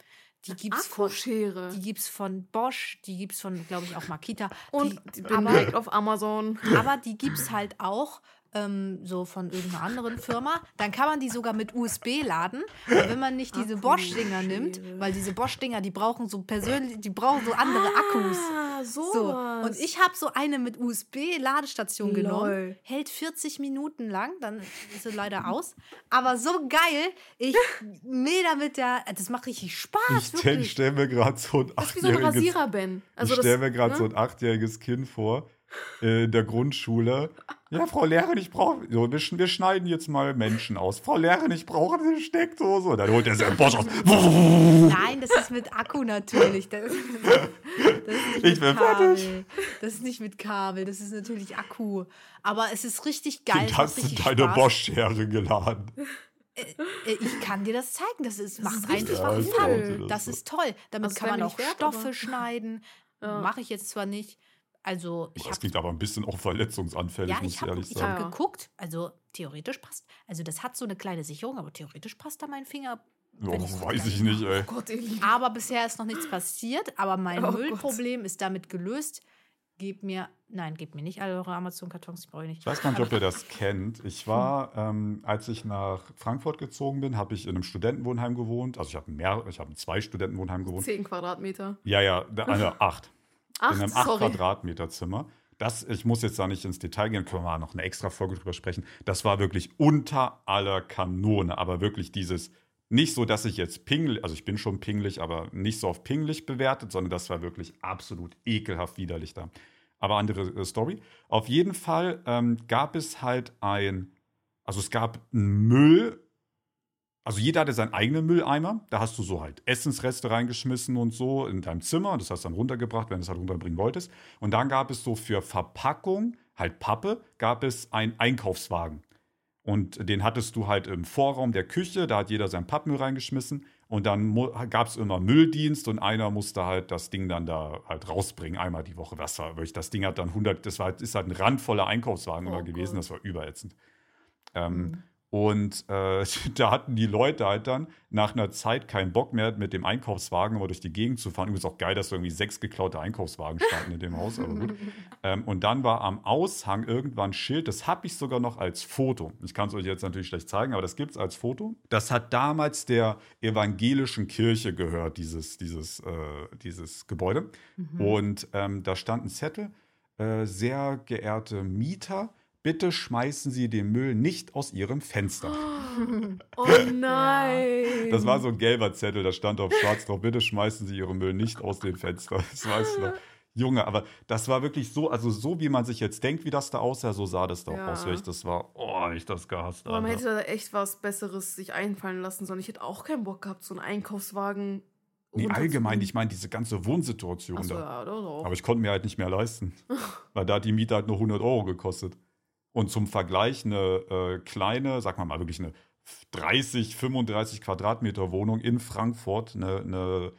Die gibt's von, Akkuschere. die gibt's von Bosch, die gibt's von, glaube ich, auch Makita. Und die, die bin direkt auf Amazon. aber die gibt's halt auch ähm, so von irgendeiner anderen Firma. Dann kann man die sogar mit USB laden. Aber wenn man nicht diese Bosch-Dinger nimmt, weil diese Bosch-Dinger, die brauchen so persönlich, die brauchen so andere Akkus. Ah, so. So, und ich habe so eine mit USB-Ladestation genommen. Hält 40 Minuten lang, dann ist sie leider aus. Aber so geil, ich mäh damit der, das macht richtig Spaß, Ich stelle mir gerade so ein das ist wie so ein achtjähriges Rasierer, Ben. Also ich stelle mir gerade ne? so ein achtjähriges Kind vor in der Grundschule. Ja, Frau Lehrerin, ich brauche. So, wir, sch- wir schneiden jetzt mal Menschen aus. Frau Lehrerin, ich brauche eine Steckdose. Dann holt er seinen Bosch aus. Nein, das ist mit Akku natürlich. Das, das ist nicht Ich mit bin Kabel. fertig. Das ist nicht mit Kabel, das ist natürlich Akku. Aber es ist richtig geil. Macht hast du deine. Bosch-Schere geladen. Äh, Ich kann dir das zeigen. Das ist, macht ist richtig. Fun. Ja, ich Das so. ist toll. Damit Also kann man auch Stoffe schneiden. Ja. Mache ich jetzt zwar nicht. Also, ich Das habe klingt aber ein bisschen auch verletzungsanfällig, ja, muss ich ich habe ehrlich ich sagen. hab Ja. geguckt. Also, theoretisch passt. Also, das hat so eine kleine Sicherung, aber theoretisch passt da mein Finger. Oh, ich's weiß ich nicht, ey. Oh Gott. Aber bisher ist noch nichts passiert. Aber mein Oh Müllproblem ist damit gelöst. Gebt mir, nein, gebt mir nicht alle eure Amazon-Kartons, die brauche ich nicht. Ich weiß gar nicht, ob ihr das kennt. Ich war, ähm, als ich nach Frankfurt gezogen bin, habe ich in einem Studentenwohnheim gewohnt. Also ich habe mehr, ich habe in zwei Studentenwohnheimen gewohnt. Zehn Quadratmeter. Ja, ja, also acht. Ach, in einem 8 sorry. Quadratmeter Zimmer. Das, ich muss jetzt da nicht ins Detail gehen, können wir mal noch eine extra Folge drüber sprechen. Das war wirklich unter aller Kanone, aber wirklich dieses, nicht so, dass ich jetzt pingelig, also ich bin schon pingelig, aber nicht so auf pingelig bewertet, sondern das war wirklich absolut ekelhaft widerlich da. Aber andere äh, Story. Auf jeden Fall ähm, gab es halt ein, also es gab einen Müll, also jeder hatte seinen eigenen Mülleimer. Da hast du so halt Essensreste reingeschmissen und so in deinem Zimmer. Das hast du dann runtergebracht, wenn du es halt runterbringen wolltest. Und dann gab es so für Verpackung, halt Pappe, gab es einen Einkaufswagen. Und den hattest du halt im Vorraum der Küche, da hat jeder seinen Pappmüll reingeschmissen. Und dann gab es immer Mülldienst und einer musste halt das Ding dann da halt rausbringen, einmal die Woche. War wirklich, das Ding hat dann 100, das war, ist halt ein randvoller Einkaufswagen Oh immer gewesen, Gott. das war überätzend. Ähm, Mhm. Und äh, da hatten die Leute halt dann nach einer Zeit keinen Bock mehr, mit dem Einkaufswagen immer durch die Gegend zu fahren. Übrigens auch geil, dass da irgendwie sechs geklaute Einkaufswagen standen in dem Haus, aber gut. Ähm, und dann war am Aushang irgendwann ein Schild, das habe ich sogar noch als Foto. Ich kann es euch jetzt natürlich schlecht zeigen, aber das gibt es als Foto. Das hat damals der evangelischen Kirche gehört, dieses, dieses, äh, dieses Gebäude. Und ähm, da stand ein Zettel, äh, sehr geehrte Mieter, bitte schmeißen Sie den Müll nicht aus Ihrem Fenster. Oh nein. Das war so ein gelber Zettel, da stand auf schwarz drauf, bitte schmeißen Sie Ihren Müll nicht aus dem Fenster. Das weißt du noch. Junge, aber das war wirklich so, also so wie man sich jetzt denkt, wie das da aussah, so sah das da Ja. aus. Wirklich, Das war, oh, ich das gehasst. Aber man hätte da echt was Besseres sich einfallen lassen sollen. Ich hätte auch keinen Bock gehabt, so einen Einkaufswagen. Nee, allgemein, ich meine diese ganze Wohnsituation Ach so, da. ja, doch, doch. Aber ich konnte mir halt nicht mehr leisten. weil da hat die Miete halt nur 100 Euro gekostet. Und zum Vergleich eine äh, kleine, sag mal mal wirklich eine 30, 35 Quadratmeter Wohnung in Frankfurt, eine, eine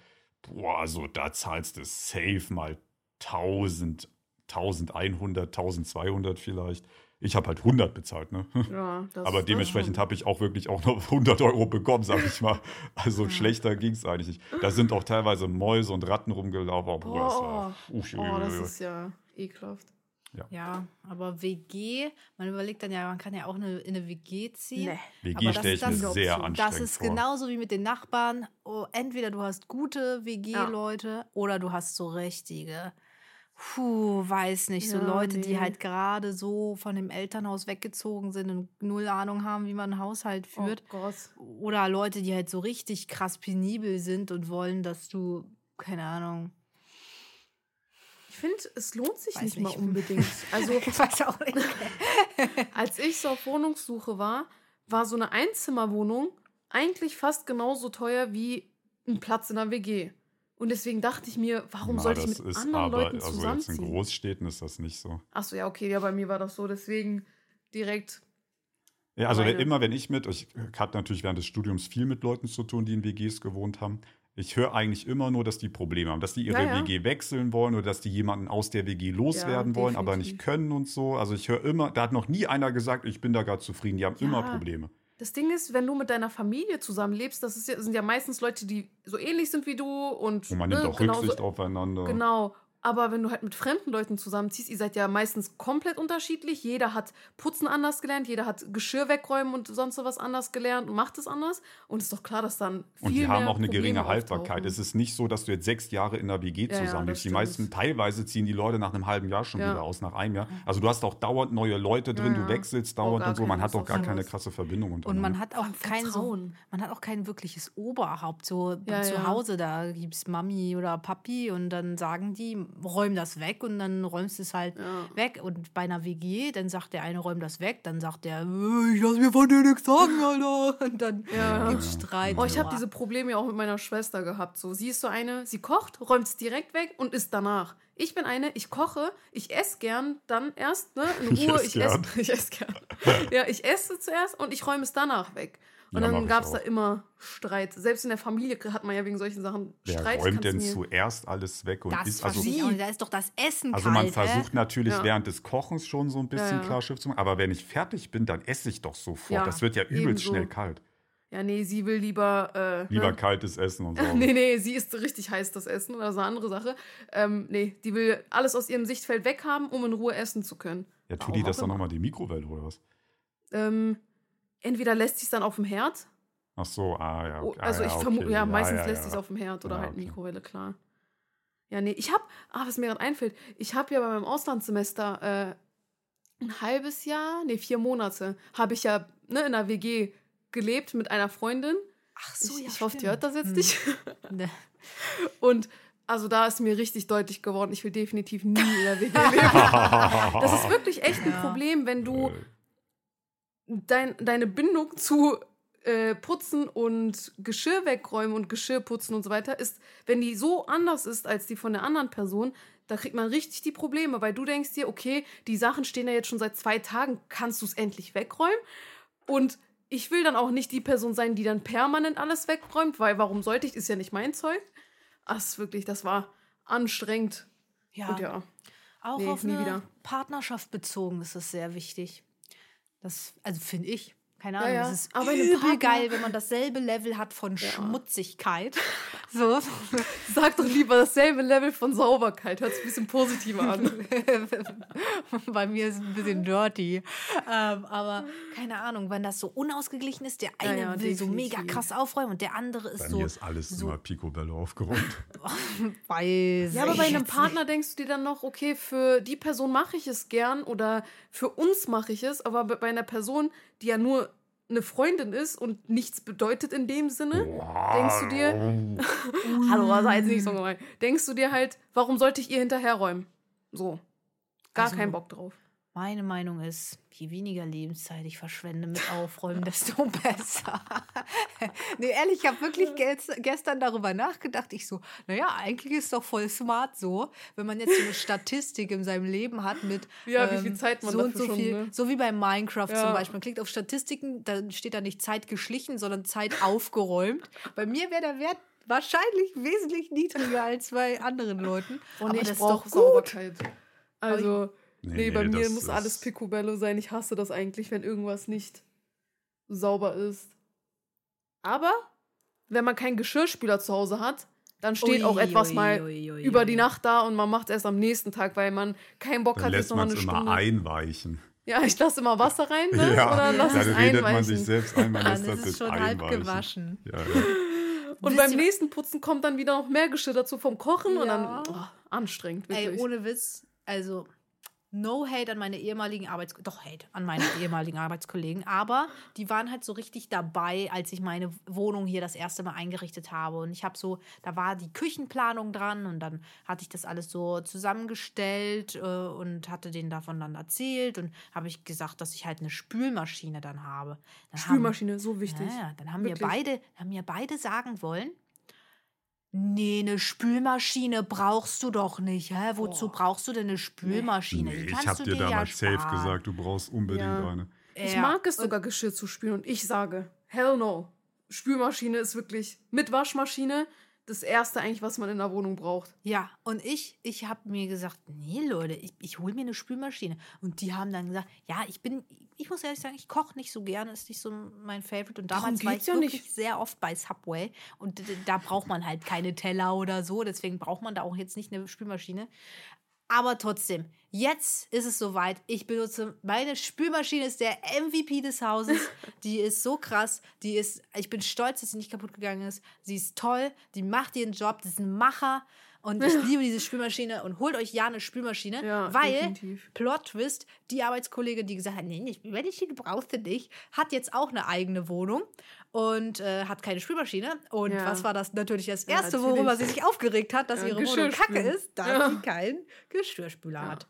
boah, also da zahlst du safe mal 1000, 1100, 1200 vielleicht. Ich habe halt 100 bezahlt, ne? ja, das, Aber dementsprechend habe ich auch wirklich auch noch 100 Euro bekommen, sag ich mal. Also schlechter ging es eigentlich nicht. Da sind auch teilweise Mäuse und Ratten rumgelaufen. aber Bruder, das war- Uff, Oh, das ist ja ekelhaft. Ja, aber WG, man überlegt dann ja, man kann ja auch eine, in eine WG ziehen. Nee. WG Aber das stelle ist ich mir sehr anstrengend Das ist vor. genauso wie mit den Nachbarn. Oh, entweder du hast gute WG-Leute oder du hast so richtige, puh, weiß nicht, so Ja, Leute, die nee. halt gerade so von dem Elternhaus weggezogen sind und null Ahnung haben, wie man einen Haushalt führt. Oh Gott. Oder Leute, die halt so richtig krass penibel sind und wollen, dass du, keine Ahnung. Ich finde, es lohnt sich Weiß nicht, nicht. mal unbedingt. Also, ich weiß auch nicht. als ich so auf Wohnungssuche war, war so eine Einzimmerwohnung eigentlich fast genauso teuer wie ein Platz in einer WG. Und deswegen dachte ich mir, warum Na, sollte ich das mit ist anderen aber, Leuten also jetzt in zusammenziehen? Großstädten ist das nicht so. Achso, ja, okay, ja, bei mir war das so, deswegen direkt. Ja, also Meine- immer wenn ich mit, ich hatte natürlich während des Studiums viel mit Leuten zu tun, die in WGs gewohnt haben. Ich höre eigentlich immer nur, dass die Probleme haben, dass die ihre Ja, ja. WG wechseln wollen oder dass die jemanden aus der WG loswerden wollen, aber nicht können und so. Also ich höre immer, da hat noch nie einer gesagt, ich bin da gerade zufrieden. Die haben Ja. immer Probleme. Das Ding ist, wenn du mit deiner Familie zusammenlebst, das ist ja, sind ja meistens Leute, die so ähnlich sind wie du und Und man nimmt ne, auch genauso- Rücksicht aufeinander. Genau. Aber wenn du halt mit fremden Leuten zusammenziehst, ihr seid ja meistens komplett unterschiedlich. Jeder hat Putzen anders gelernt, jeder hat Geschirr wegräumen und sonst so was anders gelernt und macht es anders. Und ist doch klar, dass dann viel Und die haben auch eine Probleme geringe Haltbarkeit. auftauchen. Es ist nicht so, dass du jetzt sechs Jahre in der WG Ja, ja, das die stimmt. meisten, teilweise ziehen die Leute nach einem halben Jahr schon Ja. wieder aus, nach einem Jahr. Also du hast auch dauernd neue Leute drin, Ja, du ja. wechselst Oh, dauernd und so. Man hat doch gar keine krasse Verbindung Und untereinander. man hat auch kein so, Vertrauen. man hat auch kein wirkliches Oberhaupt. So Ja, zu ja. Hause, da gibt es Mami oder Papi und dann sagen die, räum das weg und dann räumst du es halt Ja. weg. Und bei einer WG, dann sagt der eine, räum das weg, dann sagt der, "Äh, ich lass mir von dir nichts sagen, Alter. Und dann Ja. gibt's Streit. Oh, ich habe diese Probleme ja auch mit meiner Schwester gehabt. So, sie ist so eine, sie kocht, räumt es direkt weg und isst danach. Ich bin eine, ich koche, ich esse gern, dann erst, ne, in Ich Ruhe, ess ich esse, ich esse gern. Ja, ich esse zuerst und ich räume es danach weg. Und Ja, dann gab es da immer Streit. Selbst in der Familie hat man ja wegen solchen Sachen Wer Streit. räumt kannst denn zuerst alles weg und Das ist also nicht. Da ist doch das Essen Also man kalt, versucht äh? natürlich Ja. während des Kochens schon so ein bisschen Ja, ja. klar Schiff zu machen, aber wenn ich fertig bin, dann esse ich doch sofort. Ja, das wird ja übelst ebenso. schnell kalt. Ja, nee, sie will lieber. Äh, Lieber ne? kaltes Essen und so. Nee, nee, sie isst richtig heiß das Essen, das ist eine andere Sache. Ähm, nee, die will alles aus ihrem Sichtfeld weghaben, um in Ruhe essen zu können. Ja, tu Warum die das dann nochmal die Mikrowelle oder was? Ähm, entweder lässt sie es dann auf dem Herd. Ach so, ah ja. Okay. also ah, ich ja, vermute, okay. ja, meistens ja, lässt ja. sie es auf dem Herd oder Ja, halt okay. Mikrowelle, klar. Ja, nee, ich hab, ah, was mir gerade einfällt, ich habe ja bei meinem Auslandssemester äh, ein halbes Jahr, nee, vier Monate, habe ich ja ne, in einer WG gelebt mit einer Freundin. Ach ich ich hoffe, die hört das jetzt Hm. nicht. Ne. Und also da ist mir richtig deutlich geworden, ich will definitiv nie in der WG leben. Das ist wirklich echt ein Ja. Problem, wenn du Äh, dein, deine Bindung zu äh, Putzen und Geschirr wegräumen und Geschirr putzen und so weiter ist, wenn die so anders ist als die von der anderen Person, da kriegt man richtig die Probleme, weil du denkst dir, okay, die Sachen stehen ja jetzt schon seit zwei Tagen, kannst du es endlich wegräumen? Und ich will dann auch nicht die Person sein, die dann permanent alles wegräumt, weil warum sollte ich? Ist ja nicht mein Zeug. Ist wirklich, das war anstrengend. Ja. Und ja. Auch Nee, auf eine wieder. Partnerschaft bezogen ist es sehr wichtig. Das, also finde ich. Keine Ja, Ahnung, ja. es ist Aber übel Partner- geil, wenn man dasselbe Level hat von Schmutzigkeit. So. Sag doch lieber dasselbe Level von Sauberkeit. Hört sich ein bisschen positiver an. Bei mir ist es ein bisschen dirty. Ähm, aber keine Ahnung, wenn das so unausgeglichen ist, der eine ja, will so mega definitiv. krass aufräumen und der andere ist Bei so mir ist alles so immer Picobello aufgeräumt. weiß. Ja, aber bei einem Partner denkst du dir dann noch, okay, für die Person mache ich es gern oder für uns mache ich es, aber bei- bei einer Person, die ja nur eine Freundin ist und nichts bedeutet in dem Sinne, denkst du dir, hallo, war sei jetzt nicht so gemein, denkst du dir halt, warum sollte ich ihr hinterherräumen? So. Gar Also- keinen Bock drauf. Meine Meinung ist, je weniger Lebenszeit ich verschwende mit Aufräumen, desto besser. nee, ehrlich, ich habe wirklich gest gestern darüber nachgedacht. Ich so, naja, eigentlich ist doch voll smart so, wenn man jetzt so eine Statistik in seinem Leben hat mit ähm, Ja, wie viel Zeit man so und so schon, viel, ne? so wie bei Minecraft zum Ja. Beispiel. Man klickt auf Statistiken, dann steht da nicht Zeit geschlichen, sondern Zeit aufgeräumt. Bei mir wäre der Wert wahrscheinlich wesentlich niedriger als bei anderen Leuten. Und Aber ich das ist brauche doch gut. Sauberkeit. Also, Nee, nee, bei nee, mir das muss alles Picobello sein. Ich hasse das eigentlich, wenn irgendwas nicht sauber ist. Aber wenn man keinen Geschirrspüler zu Hause hat, dann steht Ui, auch etwas ui, mal ui, ui, über ui. die Nacht da und man macht es erst am nächsten Tag, weil man keinen Bock Dann hat, jetzt lässt nochmal man eine es immer Stunde. einweichen. Ja, ich lasse immer Wasser rein, ne? Ja, oder lass dann es redet man einweichen. sich selbst ein, man Dann lässt ist das es jetzt schon halb einweichen. gewaschen. Ja, ja. Und Wisst beim nächsten Putzen kommt dann wieder noch mehr Geschirr dazu vom Kochen und dann oh, anstrengend, wirklich. Ey, ohne Witz, also no hate an meine ehemaligen Arbeitskollegen, doch hate an meine ehemaligen Arbeitskollegen, aber die waren halt so richtig dabei, als ich meine Wohnung hier das erste Mal eingerichtet habe und ich habe so, da war die Küchenplanung dran und dann hatte ich das alles so zusammengestellt äh, und hatte denen davon dann erzählt und habe ich gesagt, dass ich halt eine Spülmaschine dann habe. Dann haben- Spülmaschine, so wichtig. ja, dann haben Wirklich. mir beide, haben mir beide sagen wollen, nee, eine Spülmaschine brauchst du doch nicht. Hä? Wozu Boah. brauchst du denn eine Spülmaschine? Nee, ich hab du dir dir ja damals safe sparen. gesagt, du brauchst unbedingt Ja. eine. Ich Ja, mag es sogar, Geschirr zu spülen und ich sage, hell no. Spülmaschine ist wirklich mit Waschmaschine das Erste eigentlich, was man in der Wohnung braucht. Ja, und ich, ich habe mir gesagt, nee, Leute, ich, ich hole mir eine Spülmaschine. Und die haben dann gesagt, ja, ich bin, ich muss ehrlich sagen, ich koche nicht so gerne, ist nicht so mein Favorite. Und damals war ich ja wirklich nicht. sehr oft bei Subway. Und da braucht man halt keine Teller oder so. Deswegen braucht man da auch jetzt nicht eine Spülmaschine. Aber trotzdem, jetzt ist es soweit. Ich benutze meine Spülmaschine ist der MVP des Hauses. Die ist so krass. Die ist, ich bin stolz, dass sie nicht kaputt gegangen ist. Sie ist toll. Die macht ihren Job. Das ist ein Macher. Und ich liebe diese Spülmaschine und holt euch ja eine Spülmaschine, Ja, weil definitiv. Plot Twist, die Arbeitskollegin, die gesagt hat, nee, nee, Spülmaschine brauchst du nicht, hat jetzt auch eine eigene Wohnung und äh, hat keine Spülmaschine. Und Ja. was war das natürlich das Ja, erste, natürlich. worüber sie sich aufgeregt hat, dass Ja, ihre Wohnung kacke ist, Ja. sie keinen Geschirrspüler hat.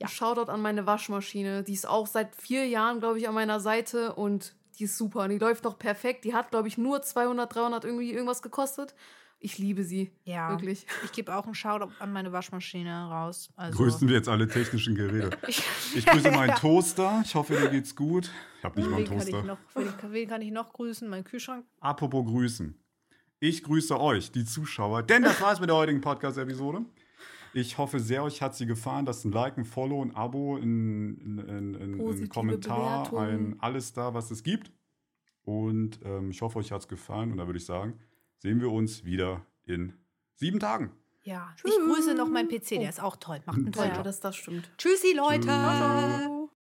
Ja. Shoutout an meine Waschmaschine. Die ist auch seit vier Jahren, glaube ich, an meiner Seite und die ist super. Die läuft noch perfekt. Die hat, glaube ich, nur 200, 300 irgendwie irgendwas gekostet. Ich liebe sie. Ja. Wirklich. Ich gebe auch einen Shoutout an meine Waschmaschine raus. Also, Grüßen wir jetzt alle technischen Geräte. Ich grüße meinen Toaster. Ich hoffe, dir geht's gut. Ich habe nicht mal einen wen kann, ich Toaster. noch, wen, kann ich noch grüßen? Mein Kühlschrank. Apropos grüßen. Ich grüße euch, die Zuschauer, denn das war's mit der heutigen Podcast-Episode. Ich hoffe sehr, euch hat sie gefallen. Lasst ein Like, ein Follow, ein Abo, ein, ein, ein, ein, Kommentar, Bewertung. ein alles da, was es gibt. Und ähm, ich hoffe, euch hat's gefallen. Und da würde ich sagen, sehen wir uns wieder in sieben Tagen. Ja. Ich grüße noch meinen PC, der ist auch toll. Macht einen tollen ja, Job. das, das stimmt. Tschüssi, Leute. Tschüss.